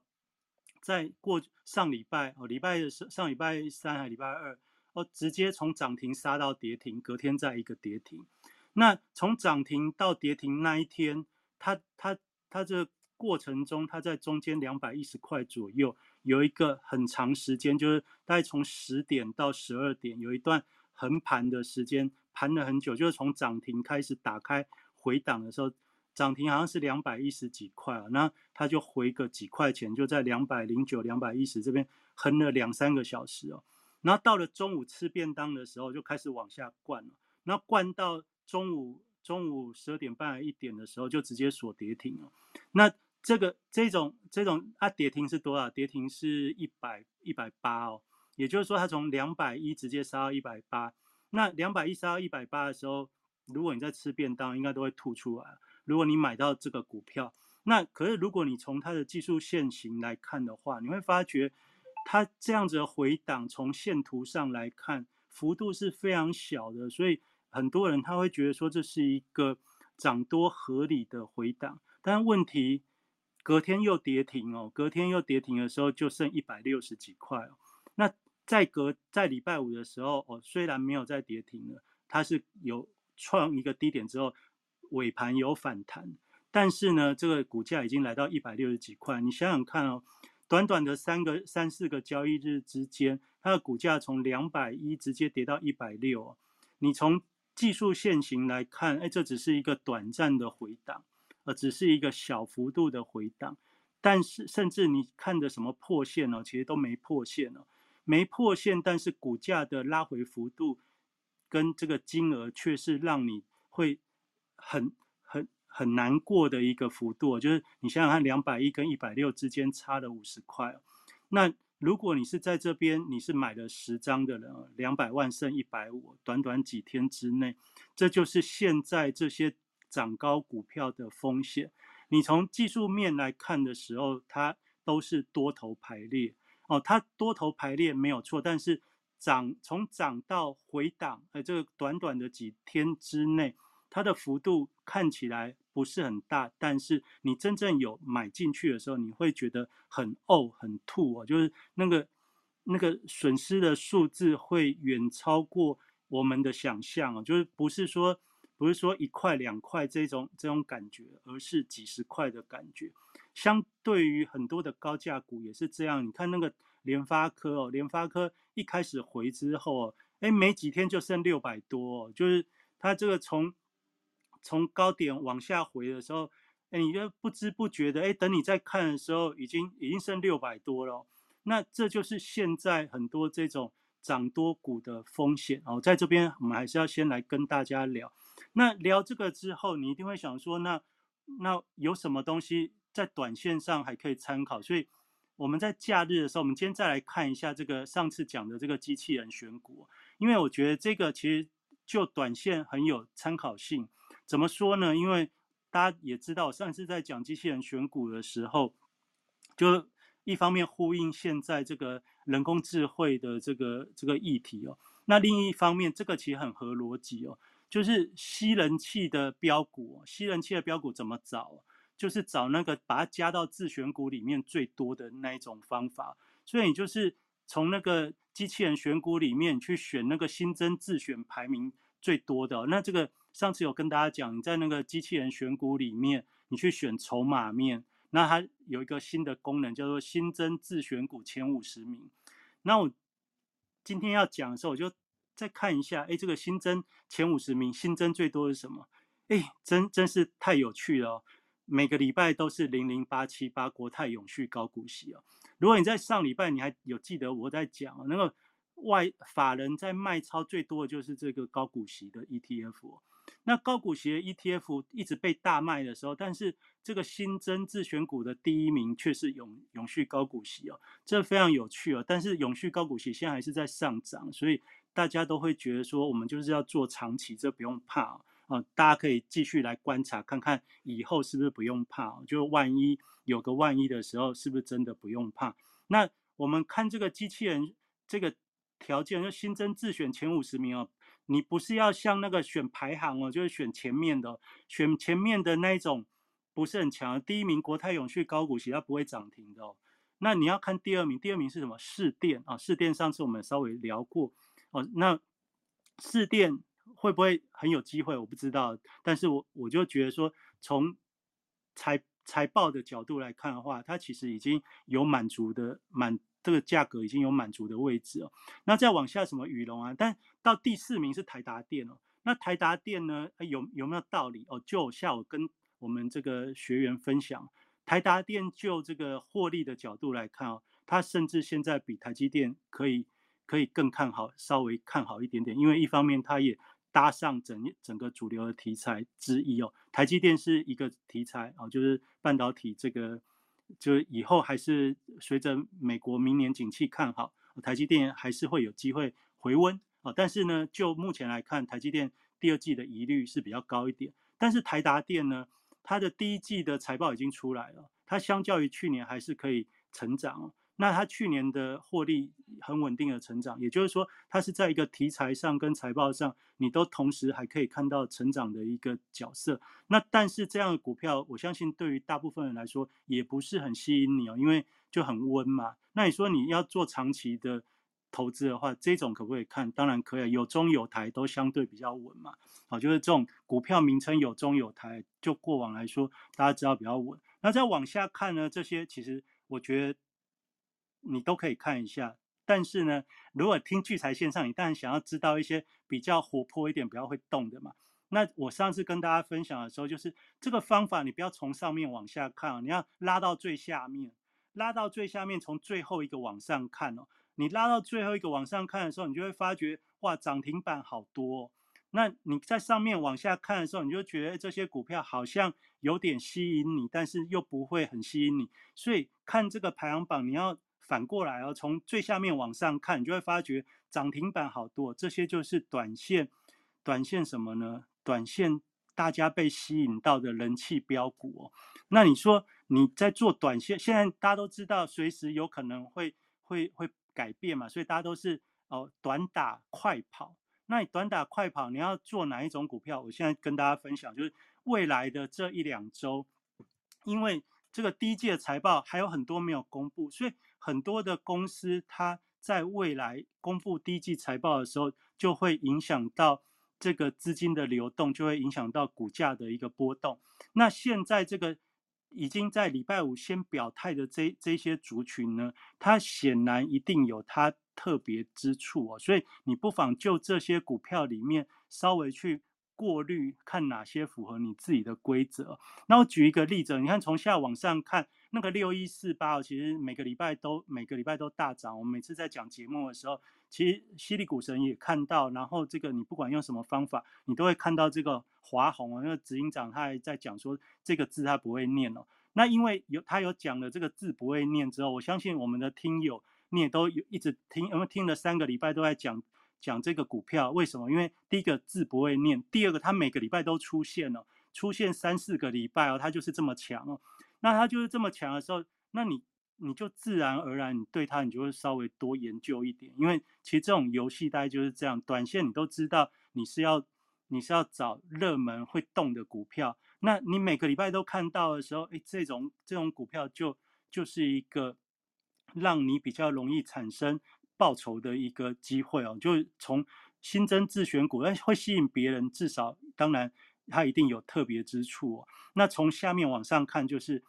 S4: 在过上礼拜哦，礼拜上上礼拜三还礼拜二哦，直接从涨停杀到跌停，隔天再一个跌停。那从涨停到跌停那一天，它它它这过程中，它在中间两百一十块左右，有一个很长时间，就是大概从十点到十二点，有一段横盘的时间，盘了很久，就是从涨停开始打开回档的时候。涨停好像是两百一十几块啊，那它就回个几块钱，就在两百零九、两百一十这边横了两三个小时哦。然后到了中午吃便当的时候，就开始往下灌了。那灌到中午中午十二点半一点的时候，就直接锁跌停了。那这个这种这种啊，跌停是多少？跌停是一百一百八哦。也就是说，它从两百一直接杀到一百八。那两百一十到一百八的时候，如果你在吃便当，应该都会吐出来。如果你买到这个股票，那可是如果你从它的技术线型来看的话，你会发觉它这样子的回档，从线图上来看幅度是非常小的，所以很多人他会觉得说这是一个涨多合理的回档。但问题隔天又跌停哦，隔天又跌停的时候就剩一百六十几块哦。在隔在礼拜五的时候哦，虽然没有再跌停了，它是有创一个低点之后，尾盘有反弹，但是呢，这个股价已经来到一百六十几块。你想想看哦，短短的三个三四个交易日之间，它的股价从两百一直接跌到一百六。你从技术线型来看，哎，这只是一个短暂的回档，呃，只是一个小幅度的回档。但是，甚至你看的什么破线呢？其实都没破线哦，没破线，但是股价的拉回幅度跟这个金额却是让你会很很很难过的一个幅度。就是你想想看，两百亿跟一百六之间差了五十块，那如果你是在这边，你是买了十张的人，两百万剩一百五，短短几天之内，这就是现在这些涨高股票的风险。你从技术面来看的时候，它都是多头排列哦，它多头排列没有错，但是涨从涨到回档，呃，这个短短的几天之内，它的幅度看起来不是很大，但是你真正有买进去的时候，你会觉得很呕很吐哦，就是那个那个损失的数字会远超过我们的想象哦，就是不是说。不是说一块两块这种这种感觉，而是几十块的感觉。相对于很多的高价股也是这样。你看那个联发科哦，联发科一开始回之后哦，哎，没几天就剩六百多，就是它这个从从高点往下回的时候，哎，你就不知不觉的，哎，等你再看的时候，已经已经剩六百多了。那这就是现在很多这种涨多股的风险哦。在这边我们还是要先来跟大家聊。那聊这个之后，你一定会想说，那那有什么东西在短线上还可以参考？所以我们在假日的时候，我们今天再来看一下这个上次讲的这个机器人选股，因为我觉得这个其实就短线很有参考性。怎么说呢？因为大家也知道，上次在讲机器人选股的时候，就一方面呼应现在这个人工智慧的这个这个议题哦，那另一方面，这个其实很合逻辑哦。就是吸人气的标股，吸人气的标股怎么找？就是找那个把它加到自选股里面最多的那一种方法。所以你就是从那个机器人选股里面去选那个新增自选排名最多的。那这个上次有跟大家讲，你在那个机器人选股里面，你去选筹码面，那它有一个新的功能叫做新增自选股前五十名。那我今天要讲的时候，我就。再看一下，哎，这个新增前五十名，新增最多是什么？哎，真真是太有趣了。每个礼拜都是零零八七八国泰永续高股息哦。如果你在上礼拜你还有记得我在讲那个外法人在卖超最多的就是这个高股息的 ETF。那高股息的 ETF 一直被大卖的时候，但是这个新增自选股的第一名却是永永续高股息哦，这非常有趣哦。但是永续高股息现在还是在上涨，所以。大家都会觉得说，我们就是要做长期，这不用怕啊！大家可以继续来观察，看看以后是不是不用怕。就万一有个万一的时候，是不是真的不用怕？那我们看这个机器人这个条件，就新增自选前五十名哦。你不是要像那个选排行哦，就是选前面的，选前面的那一种不是很强。第一名国泰永续高股息，它不会涨停的哦。那你要看第二名，第二名是什么？市电啊，市电上次我们稍微聊过。哦，那四电会不会很有机会？我不知道，但是我我就觉得说，从财财报的角度来看的话，它其实已经有满足的满这个价格已经有满足的位置哦。那再往下什么宇龙啊？但到第四名是台达电哦。那台达电呢，有有没有道理哦？就下午跟我们这个学员分享，台达电就这个获利的角度来看哦，它甚至现在比台积电可以。可以更看好，稍微看好一点点，因为一方面它也搭上整整个主流的题材之一哦。台积电是一个题材啊，就是半导体这个，就以后还是随着美国明年景气看好，台积电还是会有机会回温啊。但是呢，就目前来看，台积电第二季的疑虑是比较高一点。但是台达电呢，它的第一季的财报已经出来了，它相较于去年还是可以成长哦。那它去年的获利很稳定的成长，也就是说，它是在一个题材上跟财报上，你都同时还可以看到成长的一个角色。那但是这样的股票，我相信对于大部分人来说也不是很吸引你哦，因为就很温嘛。那你说你要做长期的投资的话，这种可不可以看？当然可以，有中有台都相对比较稳嘛。好，就是这种股票名称有中有台，就过往来说，大家知道比较稳。那再往下看呢，这些其实我觉得你都可以看一下。但是呢，如果听聚财线上，你当然想要知道一些比较活泼一点、比较会动的嘛。那我上次跟大家分享的时候，就是这个方法，你不要从上面往下看哦，你要拉到最下面，拉到最下面，从最后一个往上看哦。你拉到最后一个往上看的时候，你就会发觉，哇，涨停板好多。哦那你在上面往下看的时候，你就觉得这些股票好像有点吸引你，但是又不会很吸引你。所以看这个排行榜，你要。反过来哦，从最下面往上看，你就会发觉涨停板好多，这些就是短线，短线什么呢？短线大家被吸引到的人气标股哦。那你说你在做短线，现在大家都知道，随时有可能会会会改变嘛，所以大家都是哦短打快跑。那你短打快跑，你要做哪一种股票？我现在跟大家分享，就是未来的这一两周，因为这个第一季的财报还有很多没有公布，所以。很多的公司，它在未来公布第一季财报的时候，就会影响到这个资金的流动，就会影响到股价的一个波动。那现在这个已经在礼拜五先表态的这这些族群呢，它显然一定有它特别之处哦，所以你不妨就这些股票里面稍微去过滤，看哪些符合你自己的规则。那我举一个例子，你看从下往上看。那个六一四八，其实每个礼拜都每个礼拜都大涨。我们每次在讲节目的时候，其实犀利股神也看到。然后这个你不管用什么方法，你都会看到这个华宏啊，那个执行长他还在讲说这个字他不会念哦。那因为有他有讲了这个字不会念之后，我相信我们的听友你也都有一直听，我们听了三个礼拜都在讲讲这个股票。为什么？因为第一个字不会念，第二个他每个礼拜都出现了，出现三四个礼拜哦，他就是这么强哦。那他就是这么强的时候，那你你就自然而然，你对他你就会稍微多研究一点，因为其实这种游戏大概就是这样，短线你都知道你是要你是要找热门会动的股票，那你每个礼拜都看到的时候，哎，这种这种股票就就是一个让你比较容易产生报酬的一个机会哦，就是从新增自选股，哎，会吸引别人，至少当然。它一定有特别之处哦。那从下面往上看，就是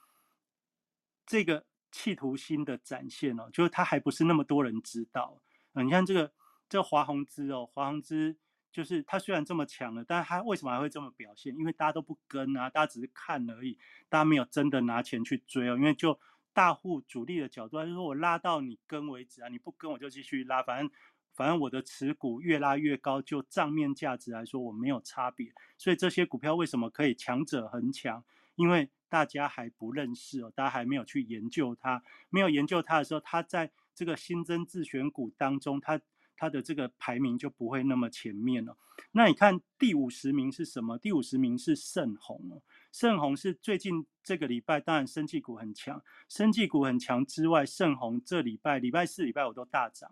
S4: 这个企图心的展现哦，就是它还不是那么多人知道。嗯，你看这个这华宏资哦，华宏资就是它虽然这么强了，但它为什么还会这么表现？因为大家都不跟啊，大家只是看而已，大家没有真的拿钱去追哦。因为就大户主力的角度，就是说我拉到你跟为止啊，你不跟我就继续拉，反正。反正我的持股越拉越高，就账面价值来说，我没有差别。所以这些股票为什么可以强者恒强？因为大家还不认识哦，大家还没有去研究它。没有研究它的时候，它在这个新增自选股当中，它它的这个排名就不会那么前面了。那你看第五十名是什么？第五十名是盛虹哦。盛虹是最近这个礼拜，当然生技股很强，生技股很强之外，盛虹这礼拜礼拜四、礼拜五都大涨。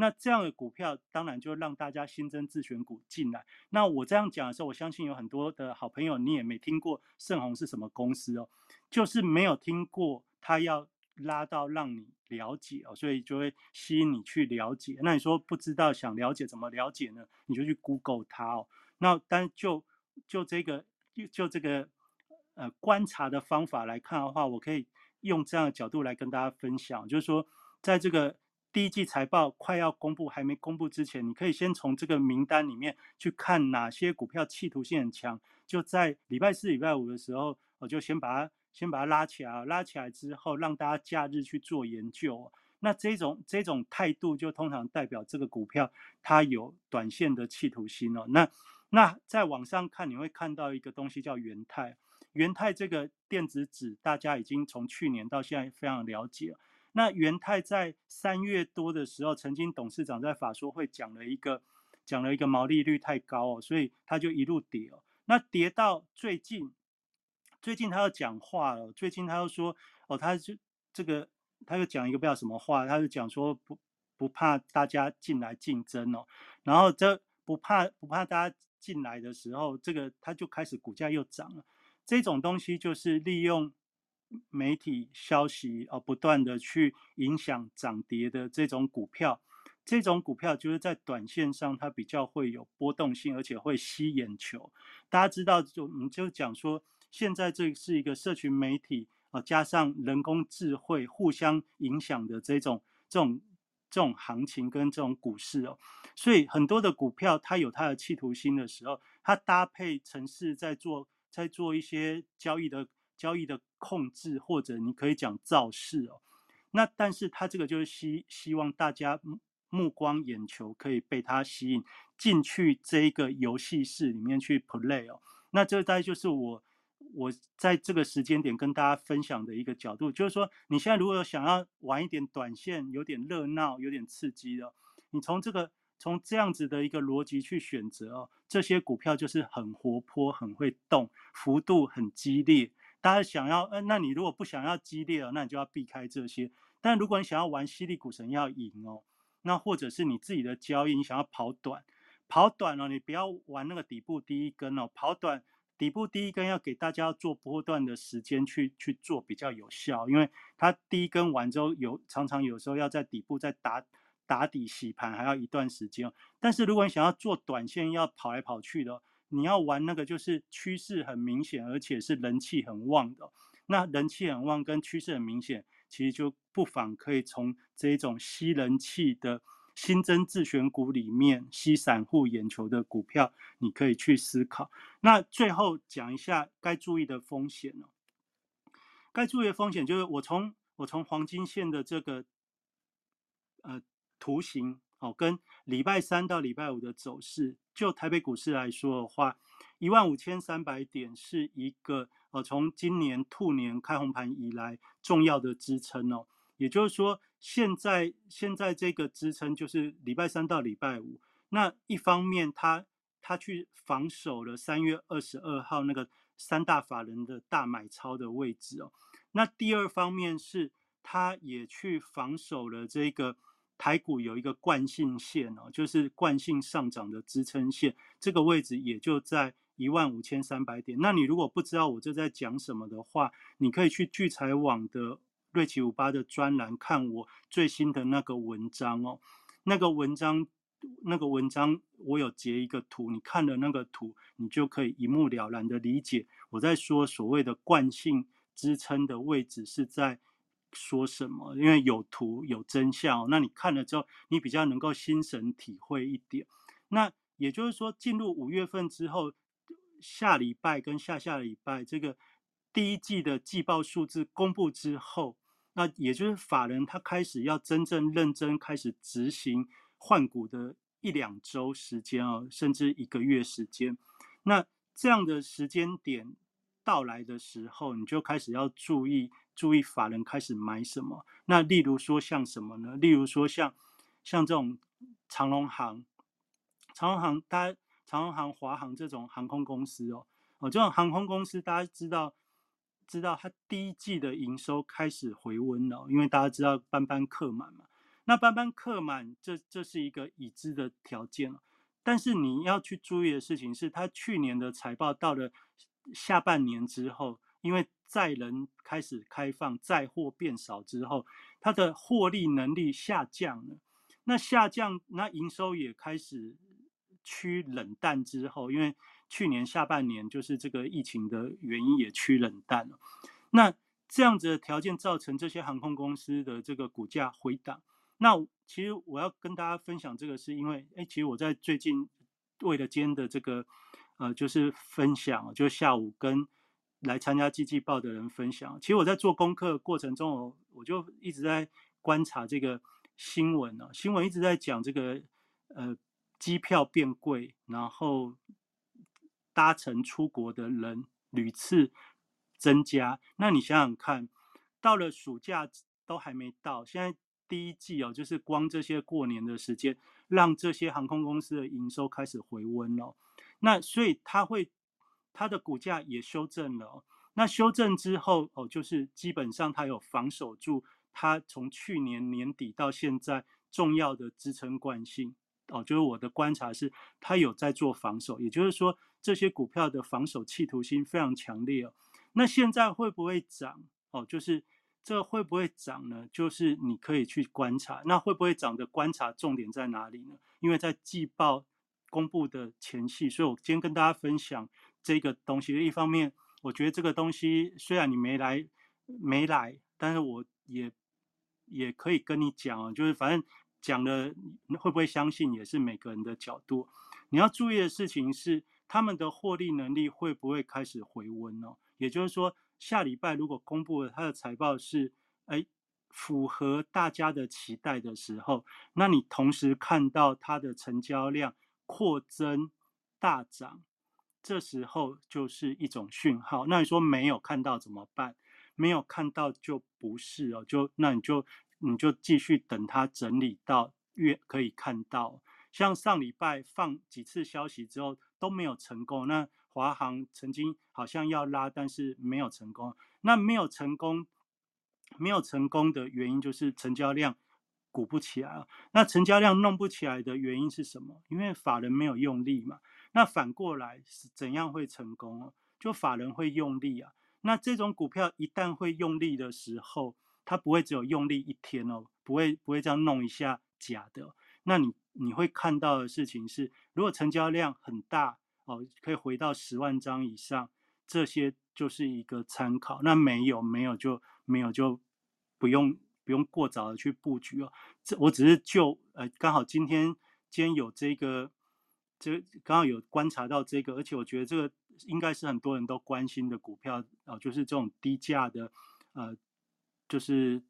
S4: 那这样的股票当然就让大家新增自选股进来。那我这样讲的时候，我相信有很多的好朋友你也没听过盛虹是什么公司哦，就是没有听过，他要拉到让你了解哦，所以就会吸引你去了解。那你说不知道想了解怎么了解呢？你就去 Google 它哦。那但就就这个就这个呃观察的方法来看的话，我可以用这样的角度来跟大家分享，就是说在这个。第一季财报快要公布，还没公布之前，你可以先从这个名单里面去看哪些股票企图性很强。就在礼拜四、礼拜五的时候，我就先把它先把它拉起来，拉起来之后，让大家假日去做研究。那这种这种态度，就通常代表这个股票它有短线的企图心哦。那那在网上看，你会看到一个东西叫元泰，元泰这个电子纸，大家已经从去年到现在非常了解。那元泰在三月多的时候，曾经董事长在法说会讲了一个，讲了一个毛利率太高哦，所以他就一路跌哦。那跌到最近，最近他要讲话了，最近他又说哦，他就这个他又讲一个不知道什么话，他就讲说不不怕大家进来竞争哦，然后这不怕不怕大家进来的时候，这个他就开始股价又涨了。这种东西就是利用。媒体消息哦，不断的去影响涨跌的这种股票，这种股票就是在短线上它比较会有波动性，而且会吸眼球。大家知道，就我们就讲说，现在这是一个社群媒体啊，加上人工智慧互相影响的这种这种这种行情跟这种股市哦，所以很多的股票它有它的企图心的时候，它搭配城市在做在做一些交易的交易的控制，或者你可以讲造势哦。那但是它这个就是希希望大家。目光眼球可以被它吸引进去这一个游戏室里面去 play 哦，那这大概就是我我在这个时间点跟大家分享的一个角度，就是说你现在如果想要玩一点短线，有点热闹，有点刺激的，你从这个从这样子的一个逻辑去选择哦，这些股票就是很活泼、很会动，幅度很激烈。大家想要，呃，那你如果不想要激烈了，那你就要避开这些。但如果你想要玩犀利股神要赢哦。那或者是你自己的交易，你想要跑短，跑短了，你不要玩那个底部第一根哦。跑短底部第一根要给大家做波段的时间去去做比较有效，因为它第一根完之后有常常有时候要在底部再打打底洗盘，还要一段时间。但是如果你想要做短线，要跑来跑去的，你要玩那个就是趋势很明显，而且是人气很旺的。那人气很旺跟趋势很明显。其实就不妨可以从这种吸人气的新增自选股里面吸散户眼球的股票，你可以去思考。那最后讲一下该注意的风险哦。该注意的风险就是我从我从黄金线的这个呃图形哦，跟礼拜三到礼拜五的走势，就台北股市来说的话，一万五千三百点是一个。呃，从今年兔年开红盘以来，重要的支撑哦，也就是说，现在现在这个支撑就是礼拜三到礼拜五。那一方面，他他去防守了三月二十二号那个三大法人的大买超的位置哦。那第二方面是，他也去防守了这个台股有一个惯性线哦，就是惯性上涨的支撑线，这个位置也就在。一万五千三百点。那你如果不知道我这在讲什么的话，你可以去聚财网的瑞奇五八的专栏看我最新的那个文章哦。那个文章，那个文章我有截一个图，你看了那个图，你就可以一目了然的理解我在说所谓的惯性支撑的位置是在说什么。因为有图有真相，那你看了之后，你比较能够心神体会一点。那也就是说，进入五月份之后。下礼拜跟下下礼拜，这个第一季的季报数字公布之后，那也就是法人他开始要真正认真开始执行换股的一两周时间哦，甚至一个月时间。那这样的时间点到来的时候，你就开始要注意注意法人开始买什么。那例如说像什么呢？例如说像像这种长龙航，长龙航它。长荣航、华航这种航空公司哦，哦，这种航空公司大家知道，知道它第一季的营收开始回温了，因为大家知道班班客满嘛。那班班客满，这这是一个已知的条件了。但是你要去注意的事情是，它去年的财报到了下半年之后，因为载人开始开放，载货变少之后，它的获利能力下降了。那下降，那营收也开始。趋冷淡之后，因为去年下半年就是这个疫情的原因也趋冷淡了。那这样子的条件造成这些航空公司的这个股价回档。那其实我要跟大家分享这个，是因为哎，其实我在最近为了今天的这个呃，就是分享，就下午跟来参加季季报的人分享。其实我在做功课过程中，我我就一直在观察这个新闻啊，新闻一直在讲这个呃。机票变贵，然后搭乘出国的人屡次增加。那你想想看，到了暑假都还没到，现在第一季哦，就是光这些过年的时间，让这些航空公司的营收开始回温了。那所以它会，它的股价也修正了。那修正之后哦，就是基本上它有防守住它从去年年底到现在重要的支撑惯性。哦，就是我的观察是，它有在做防守，也就是说，这些股票的防守企图心非常强烈哦。那现在会不会涨？哦，就是这会不会涨呢？就是你可以去观察，那会不会涨的观察重点在哪里呢？因为在季报公布的前夕，所以我今天跟大家分享这个东西。一方面，我觉得这个东西虽然你没来没来，但是我也也可以跟你讲啊，就是反正讲的会不会相信，也是每个人的角度。你要注意的事情是，他们的获利能力会不会开始回温哦？也就是说，下礼拜如果公布了他的财报是，哎，符合大家的期待的时候，那你同时看到它的成交量扩增大涨，这时候就是一种讯号。那你说没有看到怎么办？没有看到就不是哦，就那你就你就继续等它整理到月可以看到。像上礼拜放几次消息之后都没有成功，那华航曾经好像要拉，但是没有成功。那没有成功，没有成功的原因就是成交量鼓不起来那成交量弄不起来的原因是什么？因为法人没有用力嘛。那反过来是怎样会成功就法人会用力啊。那这种股票一旦会用力的时候，它不会只有用力一天哦，不会不会这样弄一下假的。那你。你会看到的事情是，如果成交量很大哦，可以回到十万张以上，这些就是一个参考。那没有没有就没有就不用不用过早的去布局哦。这我只是就呃刚好今天今天有这个这刚好有观察到这个，而且我觉得这个应该是很多人都关心的股票啊，就是这种低价的呃就是。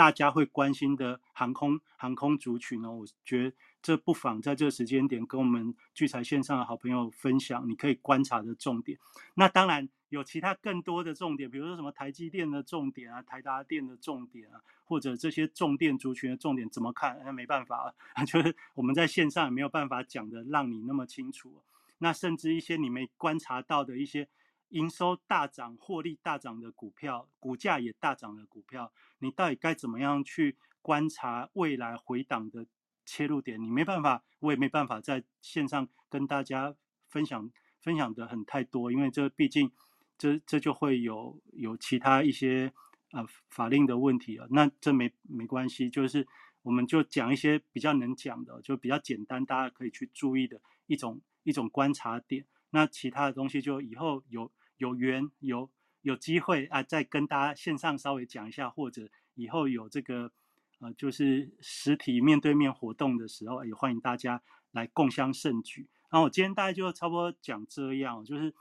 S4: 大家会关心的航空航空族群呢，我觉得这不妨在这个时间点跟我们聚财线上的好朋友分享，你可以观察的重点。那当然有其他更多的重点，比如说什么台积电的重点啊，台达电的重点啊，或者这些重电族群的重点怎么看？那没办法啊，就是我们在线上也没有办法讲的让你那么清楚。那甚至一些你没观察到的一些。营收大涨、获利大涨的股票，股价也大涨的股票，你到底该怎么样去观察未来回档的切入点？你没办法，我也没办法在线上跟大家分享分享的很太多，因为这毕竟这这就会有有其他一些呃法令的问题了。那这没没关系，就是我们就讲一些比较能讲的，就比较简单，大家可以去注意的一种一种观察点。那其他的东西就以后有。有缘有有机会啊，再跟大家线上稍微讲一下，或者以后有这个呃，就是实体面对面活动的时候，也欢迎大家来共襄盛举。然后我今天大概就差不多讲这样，就是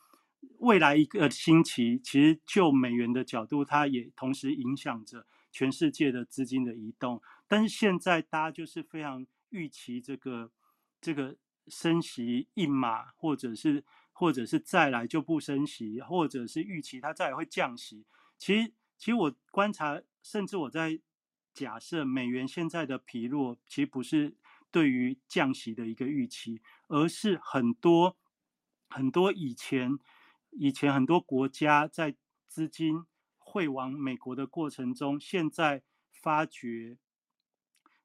S4: 未来一个星期，其实就美元的角度，它也同时影响着全世界的资金的移动。但是现在大家就是非常预期这个这个升息一码，或者是。或者是再来就不升息，或者是预期它再来会降息。其实，其实我观察，甚至我在假设美元现在的疲弱，其实不是对于降息的一个预期，而是很多很多以前以前很多国家在资金汇往美国的过程中，现在发觉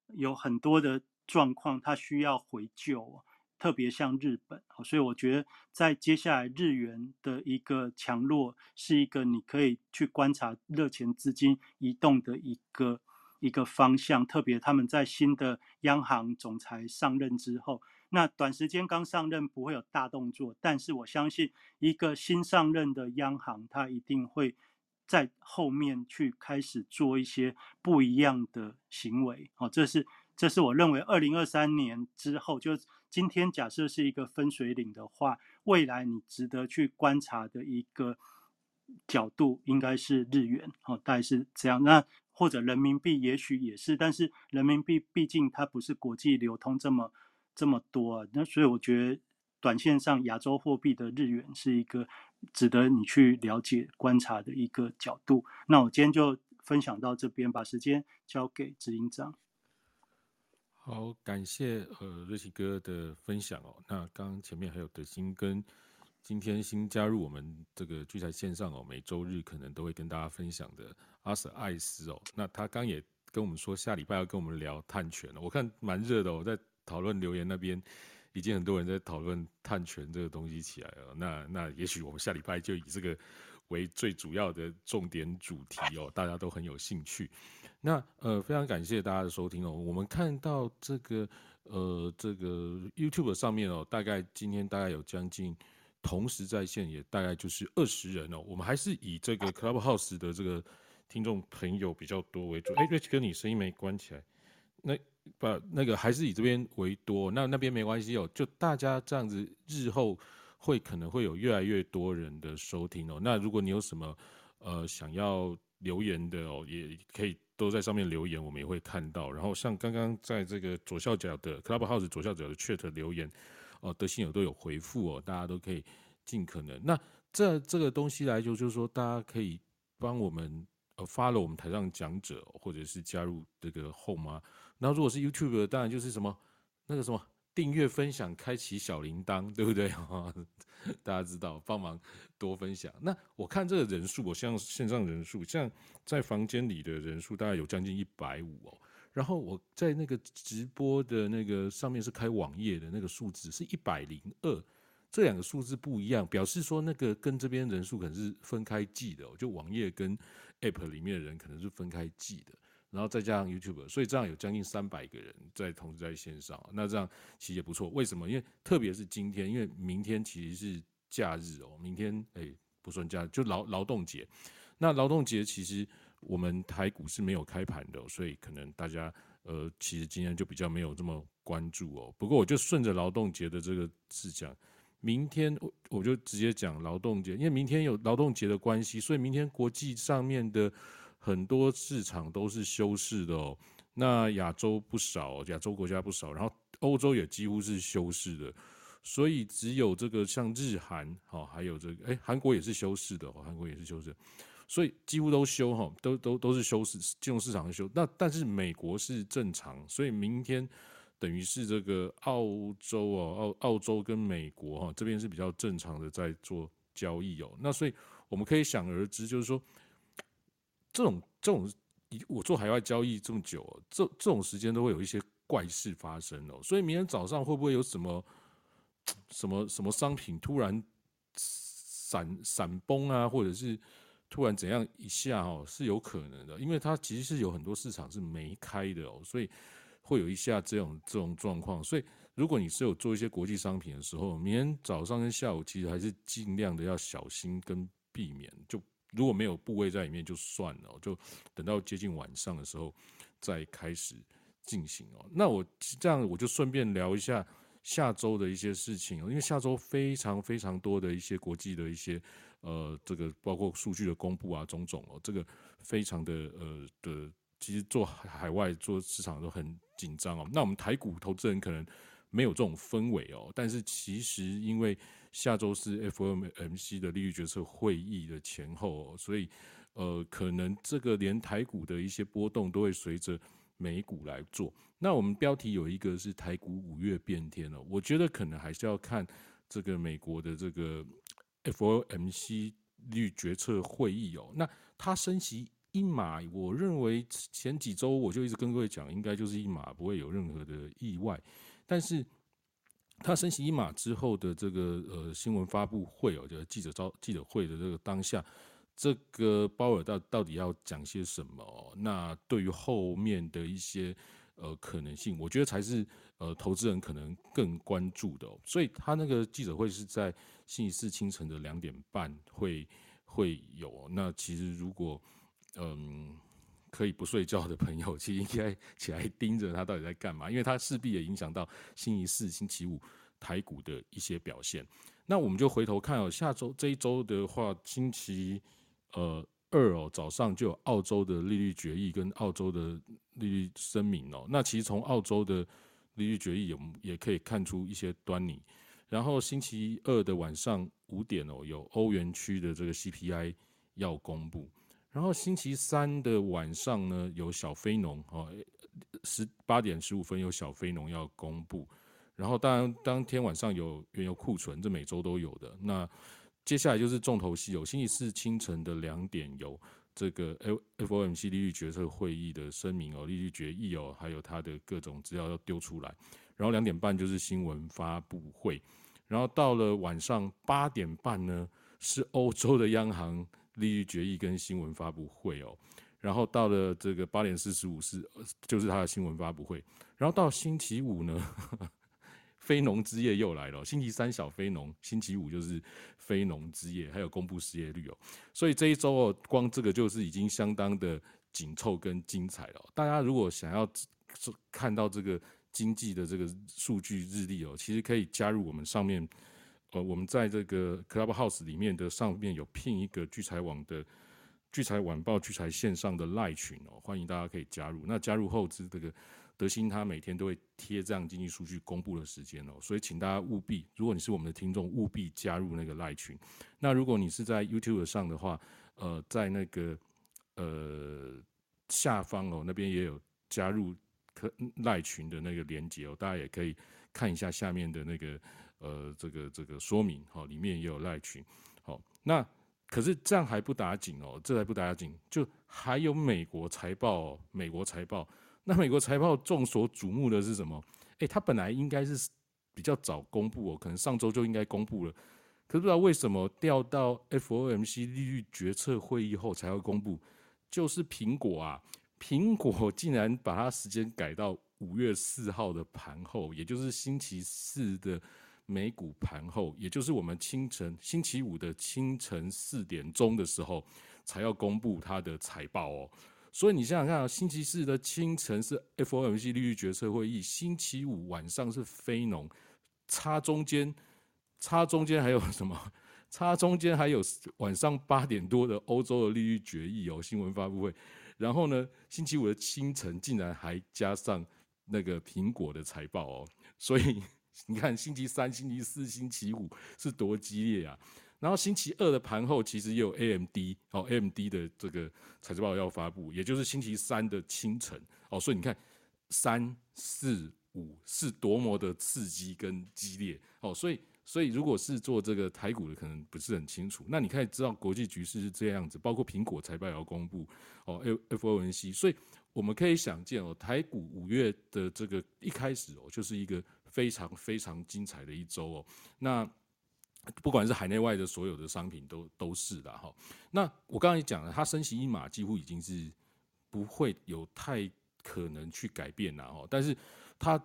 S4: 有很多的状况，它需要回救。特别像日本，所以我觉得在接下来日元的一个强弱，是一个你可以去观察热钱资金移动的一个一个方向。特别他们在新的央行总裁上任之后，那短时间刚上任不会有大动作，但是我相信一个新上任的央行，他一定会在后面去开始做一些不一样的行为。哦，这是这是我认为二零二三年之后就。今天假设是一个分水岭的话，未来你值得去观察的一个角度应该是日元，哦，大概是这样。那或者人民币也许也是，但是人民币毕竟它不是国际流通这么这么多，啊那所以我觉得短线上亚洲货币的日元是一个值得你去了解观察的一个角度。那我今天就分享到这边，把时间交给执行长。
S3: 好，感谢呃瑞奇哥的分享哦。那刚刚前面还有德兴跟今天新加入我们这个聚财线上哦，每周日可能都会跟大家分享的阿舍艾斯哦。那他刚也跟我们说下礼拜要跟我们聊碳权了，我看蛮热的。我在讨论留言那边，已经很多人在讨论碳权这个东西起来了。那那也许我们下礼拜就以这个为最主要的重点主题哦，大家都很有兴趣。那呃，非常感谢大家的收听哦。我们看到这个呃，这个 YouTube 上面哦，大概今天大概有将近同时在线，也大概就是二十人哦。我们还是以这个 Clubhouse 的这个听众朋友比较多为主。哎，Rich 哥，你声音没关起来，那把那个还是以这边为多。那那边没关系哦，就大家这样子，日后会可能会有越来越多人的收听哦。那如果你有什么呃想要留言的哦，也可以。都在上面留言，我们也会看到。然后像刚刚在这个左下角的 Clubhouse 左下角的 Chat 留言，哦，德信友都有回复哦，大家都可以尽可能。那这这个东西来就就是说，大家可以帮我们呃发了我们台上讲者，或者是加入这个后妈？然后如果是 YouTube，当然就是什么那个什么。订阅、分享、开启小铃铛，对不对？大家知道，帮忙多分享。那我看这个人数，我像线上人数，像在房间里的人数，大概有将近一百五哦。然后我在那个直播的那个上面是开网页的那个数字是一百零二，这两个数字不一样，表示说那个跟这边人数可能是分开记的，就网页跟 App 里面的人可能是分开记的。然后再加上 YouTube，所以这样有将近三百个人在同时在线上，那这样其实也不错。为什么？因为特别是今天，因为明天其实是假日哦，明天哎不算假，就劳劳动节。那劳动节其实我们台股是没有开盘的，所以可能大家呃其实今天就比较没有这么关注哦。不过我就顺着劳动节的这个事讲，明天我我就直接讲劳动节，因为明天有劳动节的关系，所以明天国际上面的。很多市场都是休市的哦，那亚洲不少，亚洲国家不少，然后欧洲也几乎是休市的，所以只有这个像日韩，好，还有这个，哎，韩国也是休市的哦，韩国也是休市，所以几乎都休哈，都都都是休市，金融市场休。那但是美国是正常，所以明天等于是这个澳洲哦，澳澳洲跟美国哈这边是比较正常的在做交易哦，那所以我们可以想而知，就是说。这种这种，我做海外交易这么久，这这种时间都会有一些怪事发生哦。所以明天早上会不会有什么什么什么商品突然闪闪崩啊，或者是突然怎样一下哦，是有可能的，因为它其实是有很多市场是没开的哦，所以会有一下这种这种状况。所以如果你是有做一些国际商品的时候，明天早上跟下午其实还是尽量的要小心跟避免就。如果没有部位在里面就算了，就等到接近晚上的时候再开始进行哦。那我这样我就顺便聊一下下周的一些事情，因为下周非常非常多的一些国际的一些呃这个包括数据的公布啊种种哦，这个非常的呃的，其实做海外做市场都很紧张哦。那我们台股投资人可能没有这种氛围哦，但是其实因为。下周是 FOMC 的利率决策会议的前后，哦所以呃，可能这个连台股的一些波动都会随着美股来做。那我们标题有一个是台股五月变天了，我觉得可能还是要看这个美国的这个 FOMC 利率决策会议哦。那它升息一码，我认为前几周我就一直跟各位讲，应该就是一码，不会有任何的意外。但是他升息一码之后的这个呃新闻发布会哦，就是记者招记者会的这个当下，这个鲍尔到到底要讲些什么？那对于后面的一些呃可能性，我觉得才是呃投资人可能更关注的。所以他那个记者会是在星期四清晨的两点半会会有。那其实如果嗯可以不睡觉的朋友，其实应该起来盯着他到底在干嘛，因为他势必也影响到星期四、星期五。台股的一些表现，那我们就回头看哦，下周这一周的话，星期呃二哦早上就有澳洲的利率决议跟澳洲的利率声明哦。那其实从澳洲的利率决议也也可以看出一些端倪。然后星期二的晚上五点哦，有欧元区的这个 CPI 要公布。然后星期三的晚上呢，有小非农哦，十八点十五分有小非农要公布。然后，当然，当天晚上有原油库存，这每周都有的。那接下来就是重头戏，有星期四清晨的两点有这个 F F O M C 利率决策会议的声明哦，利率决议哦，还有它的各种资料要丢出来。然后两点半就是新闻发布会。然后到了晚上八点半呢，是欧洲的央行利率决议跟新闻发布会哦。然后到了这个八点四十五是就是他的新闻发布会，然后到星期五呢，非农之夜又来了。星期三小非农，星期五就是非农之夜，还有公布失业率哦。所以这一周哦，光这个就是已经相当的紧凑跟精彩了。大家如果想要看到这个经济的这个数据日历哦，其实可以加入我们上面，呃，我们在这个 Clubhouse 里面的上面有聘一个聚财网的。聚财晚报、聚财线上的赖群哦，欢迎大家可以加入。那加入后，这个德兴他每天都会贴这样经济数据公布的时间哦，所以请大家务必，如果你是我们的听众，务必加入那个赖群。那如果你是在 YouTube 上的话，呃，在那个呃下方哦，那边也有加入可赖群的那个连接哦，大家也可以看一下下面的那个呃这个这个说明哈，里面也有赖群。好，那。可是这样还不打紧哦，这还不打紧，就还有美国财报哦。美国财报，那美国财报众所瞩目的是什么？诶，它本来应该是比较早公布哦，可能上周就应该公布了。可是不知道为什么调到 FOMC 利率决策会议后才会公布，就是苹果啊，苹果竟然把它时间改到五月四号的盘后，也就是星期四的。美股盘后，也就是我们清晨星期五的清晨四点钟的时候，才要公布它的财报哦。所以你想想看啊，星期四的清晨是 FOMC 利率决策会议，星期五晚上是非农，差中间，差中间还有什么？差中间还有晚上八点多的欧洲的利率决议哦，新闻发布会。然后呢，星期五的清晨竟然还加上那个苹果的财报哦，所以。你看，星期三、星期四、星期五是多激烈啊！然后星期二的盘后其实也有 AMD 哦，AMD 的这个财报要发布，也就是星期三的清晨哦。所以你看，三四五是多么的刺激跟激烈哦。所以，所以如果是做这个台股的，可能不是很清楚。那你可以知道国际局势是这样子，包括苹果财报也要公布哦，FOMC。所以我们可以想见哦，台股五月的这个一开始哦，就是一个。非常非常精彩的一周哦，那不管是海内外的所有的商品都都是的哈。那我刚才讲了，它升息一码几乎已经是不会有太可能去改变了哦。但是它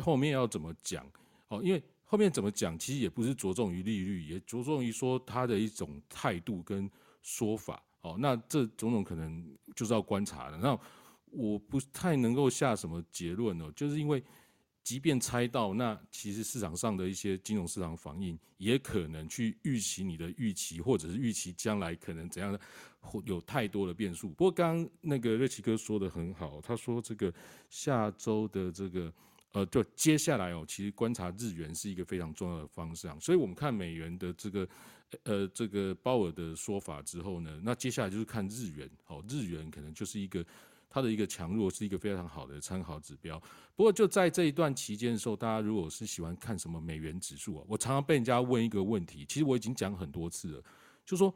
S3: 后面要怎么讲哦？因为后面怎么讲，其实也不是着重于利率，也着重于说它的一种态度跟说法哦。那这种种可能就是要观察的。那我不太能够下什么结论哦，就是因为。即便猜到，那其实市场上的一些金融市场反应也可能去预期你的预期，或者是预期将来可能怎样的，有太多的变数。不过刚刚那个瑞奇哥说的很好，他说这个下周的这个呃，就接下来哦，其实观察日元是一个非常重要的方向。所以我们看美元的这个呃这个鲍尔的说法之后呢，那接下来就是看日元，哦，日元可能就是一个。它的一个强弱是一个非常好的参考指标。不过就在这一段期间的时候，大家如果是喜欢看什么美元指数啊，我常常被人家问一个问题，其实我已经讲很多次了，就说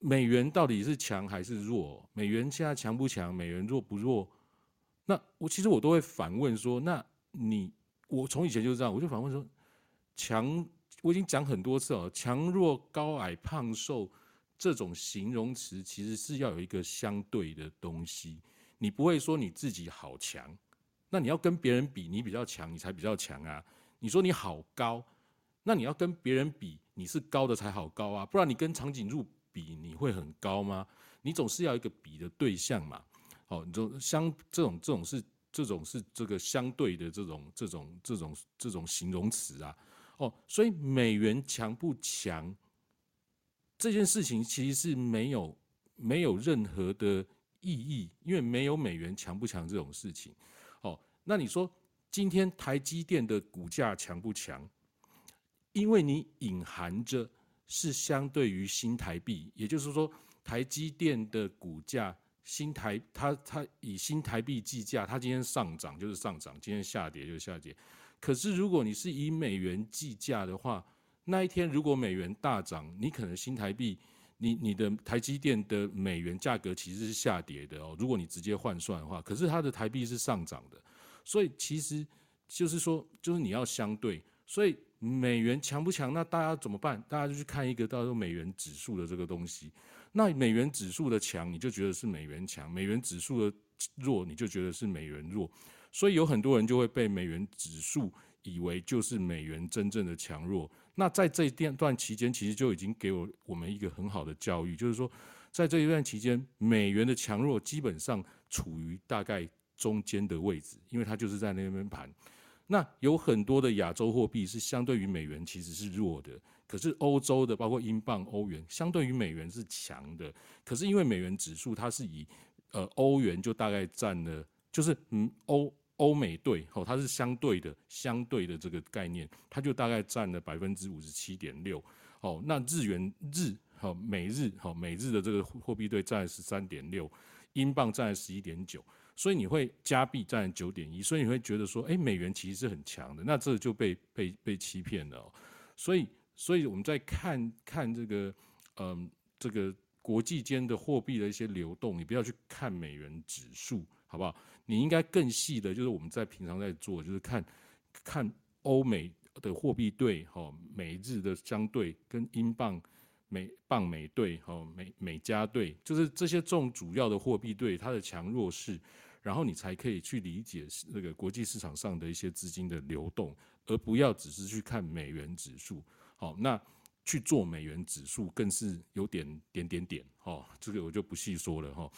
S3: 美元到底是强还是弱？美元现在强不强？美元弱不弱？那我其实我都会反问说，那你我从以前就是这样，我就反问说，强我已经讲很多次了，强弱高矮胖瘦这种形容词其实是要有一个相对的东西。你不会说你自己好强，那你要跟别人比，你比较强，你才比较强啊。你说你好高，那你要跟别人比，你是高的才好高啊，不然你跟长颈鹿比，你会很高吗？你总是要一个比的对象嘛。哦，你就相这种这种是这种是这个相对的这种这种这种这种形容词啊。哦，所以美元强不强这件事情其实是没有没有任何的。意义，因为没有美元强不强这种事情，哦，那你说今天台积电的股价强不强？因为你隐含着是相对于新台币，也就是说台积电的股价新台，它它以新台币计价，它今天上涨就是上涨，今天下跌就是下跌。可是如果你是以美元计价的话，那一天如果美元大涨，你可能新台币。你你的台积电的美元价格其实是下跌的哦，如果你直接换算的话，可是它的台币是上涨的，所以其实就是说，就是你要相对，所以美元强不强？那大家怎么办？大家就去看一个叫做美元指数的这个东西。那美元指数的强，你就觉得是美元强；美元指数的弱，你就觉得是美元弱。所以有很多人就会被美元指数以为就是美元真正的强弱。那在这一段段期间，其实就已经给我我们一个很好的教育，就是说，在这一段期间，美元的强弱基本上处于大概中间的位置，因为它就是在那边盘。那有很多的亚洲货币是相对于美元其实是弱的，可是欧洲的包括英镑、欧元相对于美元是强的。可是因为美元指数它是以呃欧元就大概占了，就是嗯欧欧美对哦，它是相对的相对的这个概念，它就大概占了百分之五十七点六哦。那日元日哦美日哦美日的这个货币对占十三点六，英镑占十一点九。所以你会加币占九点一，所以你会觉得说，哎，美元其实是很强的，那这就被被被欺骗了。所以，所以我们在看看这个，嗯，这个国际间的货币的一些流动，你不要去看美元指数，好不好？你应该更细的，就是我们在平常在做，就是看看欧美的货币对，哈，美日的相对跟英镑。美镑美兑哦，美美加兑，就是这些重主要的货币对它的强弱势，然后你才可以去理解那个国际市场上的一些资金的流动，而不要只是去看美元指数。好，那去做美元指数更是有点点点点哦，这个我就不细说了哈。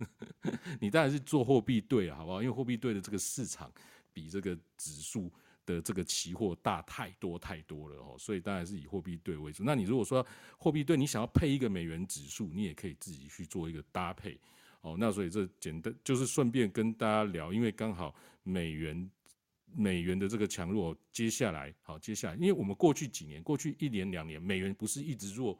S3: 你当然是做货币对，好不好？因为货币对的这个市场比这个指数。的这个期货大太多太多了哦，所以当然是以货币对为主。那你如果说货币对你想要配一个美元指数，你也可以自己去做一个搭配哦。那所以这简单就是顺便跟大家聊，因为刚好美元美元的这个强弱，接下来好接下来，因为我们过去几年过去一年两年，美元不是一直弱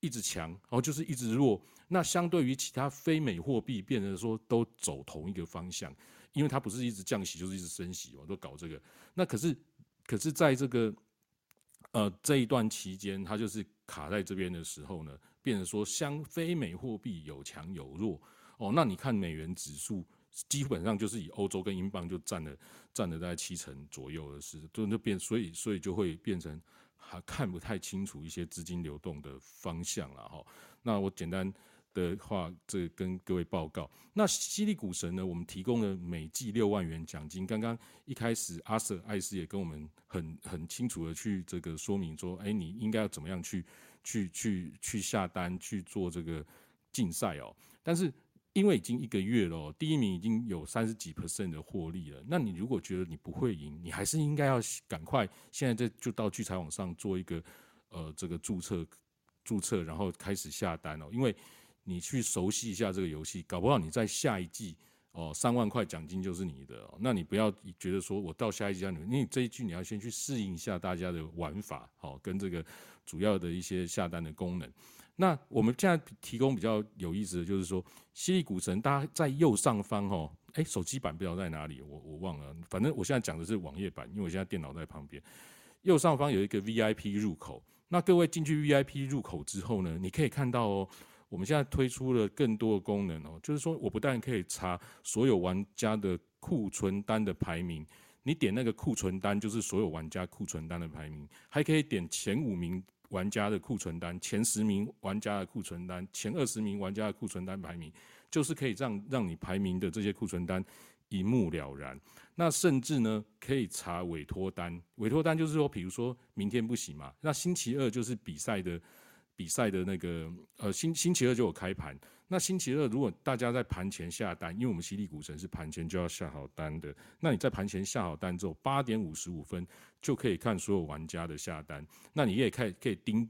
S3: 一直强哦，就是一直弱。那相对于其他非美货币，变成说都走同一个方向。因为它不是一直降息，就是一直升息，我都搞这个。那可是，可是在这个呃这一段期间，它就是卡在这边的时候呢，变成说相非美货币有强有弱哦。那你看美元指数基本上就是以欧洲跟英镑就占了占了大概七成左右的是，就就变，所以所以就会变成还看不太清楚一些资金流动的方向了哈。那我简单。的话，这跟各位报告。那犀利股神呢？我们提供了每季六万元奖金。刚刚一开始，阿瑟艾斯也跟我们很很清楚的去这个说明说，哎，你应该要怎么样去去去去下单去做这个竞赛哦。但是因为已经一个月了，第一名已经有三十几 percent 的获利了。那你如果觉得你不会赢，你还是应该要赶快现在这就到聚财网上做一个呃这个注册注册，然后开始下单哦，因为。你去熟悉一下这个游戏，搞不好你在下一季哦，三万块奖金就是你的。哦那你不要觉得说我到下一季要你，因为这一季你要先去适应一下大家的玩法，好，跟这个主要的一些下单的功能。那我们现在提供比较有意思的就是说，犀利股神，大家在右上方哦，哎，手机版不知道在哪里，我我忘了，反正我现在讲的是网页版，因为我现在电脑在旁边。右上方有一个 VIP 入口，那各位进去 VIP 入口之后呢，你可以看到哦。我们现在推出了更多的功能哦，就是说我不但可以查所有玩家的库存单的排名，你点那个库存单就是所有玩家库存单的排名，还可以点前五名玩家的库存单、前十名玩家的库存单、前二十名玩家的库存单排名，就是可以让让你排名的这些库存单一目了然。那甚至呢，可以查委托单，委托单就是说，比如说明天不行嘛，那星期二就是比赛的。比赛的那个呃星星期二就有开盘，那星期二如果大家在盘前下单，因为我们犀利股神是盘前就要下好单的，那你在盘前下好单之后，八点五十五分就可以看所有玩家的下单，那你也可以可以盯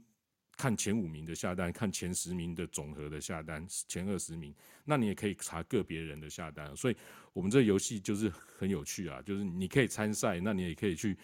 S3: 看前五名的下单，看前十名的总和的下单，前二十名，那你也可以查个别人的下单，所以我们这个游戏就是很有趣啊，就是你可以参赛，那你也可以去。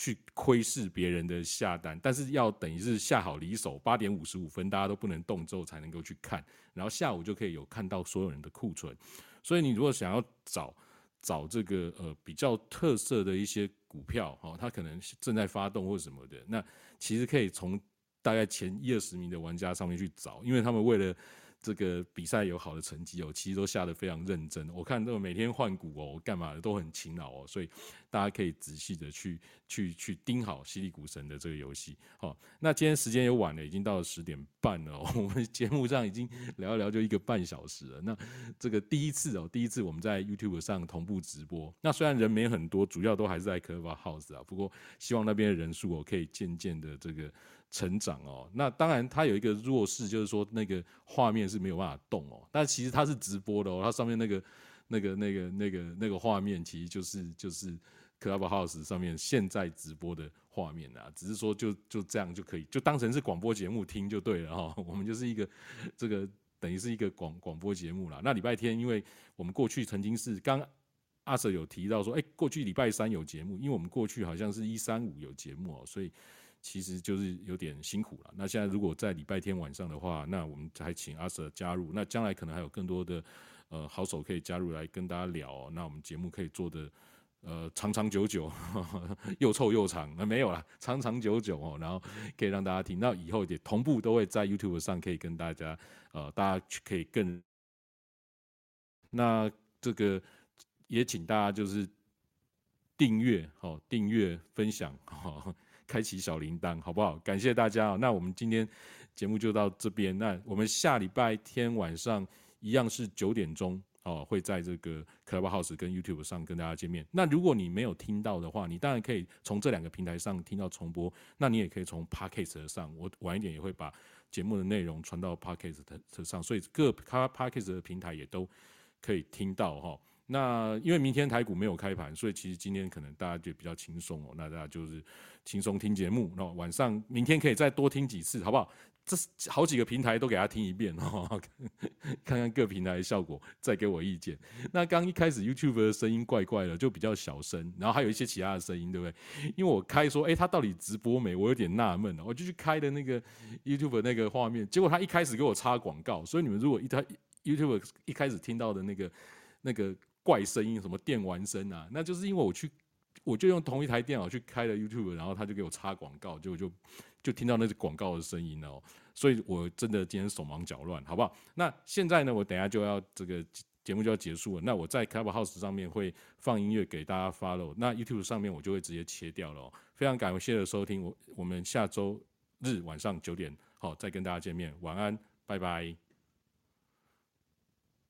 S3: 去窥视别人的下单，但是要等于是下好离手，八点五十五分大家都不能动之后才能够去看，然后下午就可以有看到所有人的库存。所以你如果想要找找这个呃比较特色的一些股票，哈，它可能正在发动或什么的，那其实可以从大概前一二十名的玩家上面去找，因为他们为了这个比赛有好的成绩哦，其实都下得非常认真。我看都每天换股哦，干嘛的都很勤劳哦，所以大家可以仔细的去去去盯好犀利股神的这个游戏。好，那今天时间也晚了，已经到了十点半了，我们节目上已经聊一聊就一个半小时了。那这个第一次哦，第一次我们在 YouTube 上同步直播。那虽然人没很多，主要都还是在 Clubhouse 啊，不过希望那边的人数哦可以渐渐的这个。成长哦，那当然它有一个弱势，就是说那个画面是没有办法动哦。但其实它是直播的哦，它上面那个、那个、那个、那个、那个画面，其实就是就是 Clubhouse 上面现在直播的画面啊。只是说就就这样就可以，就当成是广播节目听就对了哈。我们就是一个这个等于是一个广广播节目啦。那礼拜天，因为我们过去曾经是刚阿 Sir 有提到说，哎，过去礼拜三有节目，因为我们过去好像是一三五有节目哦，所以。其实就是有点辛苦了。那现在如果在礼拜天晚上的话，那我们还请阿 Sir 加入。那将来可能还有更多的呃好手可以加入来跟大家聊。那我们节目可以做的呃长长久久，又臭又长。那没有了，长长久久哦，然后可以让大家听到以后也同步都会在 YouTube 上可以跟大家呃大家可以更。那这个也请大家就是订阅哦，订阅分享哈。开启小铃铛，好不好？感谢大家。那我们今天节目就到这边。那我们下礼拜天晚上一样是九点钟哦，会在这个 Clubhouse 跟 YouTube 上跟大家见面。那如果你没有听到的话，你当然可以从这两个平台上听到重播。那你也可以从 Podcast 上，我晚一点也会把节目的内容传到 Podcast 上，所以各 Podcast 的平台也都可以听到哈。那因为明天台股没有开盘，所以其实今天可能大家就比较轻松哦。那大家就是轻松听节目，那晚上明天可以再多听几次，好不好？这好几个平台都给他听一遍哦，看看各平台的效果，再给我意见。那刚一开始 YouTube 的声音怪怪的，就比较小声，然后还有一些其他的声音，对不对？因为我开说，哎，他到底直播没？我有点纳闷，我就去开的那个 YouTube 那个画面，结果他一开始给我插广告，所以你们如果一他 YouTube 一开始听到的那个那个。怪声音，什么电玩声啊？那就是因为我去，我就用同一台电脑去开了 YouTube，然后他就给我插广告，就就就听到那个广告的声音哦。所以我真的今天手忙脚乱，好不好？那现在呢，我等下就要这个节目就要结束了。那我在 Clubhouse 上面会放音乐给大家 follow，那 YouTube 上面我就会直接切掉了。非常感谢的收听，我我们下周日晚上九点好再跟大家见面，晚安，拜拜。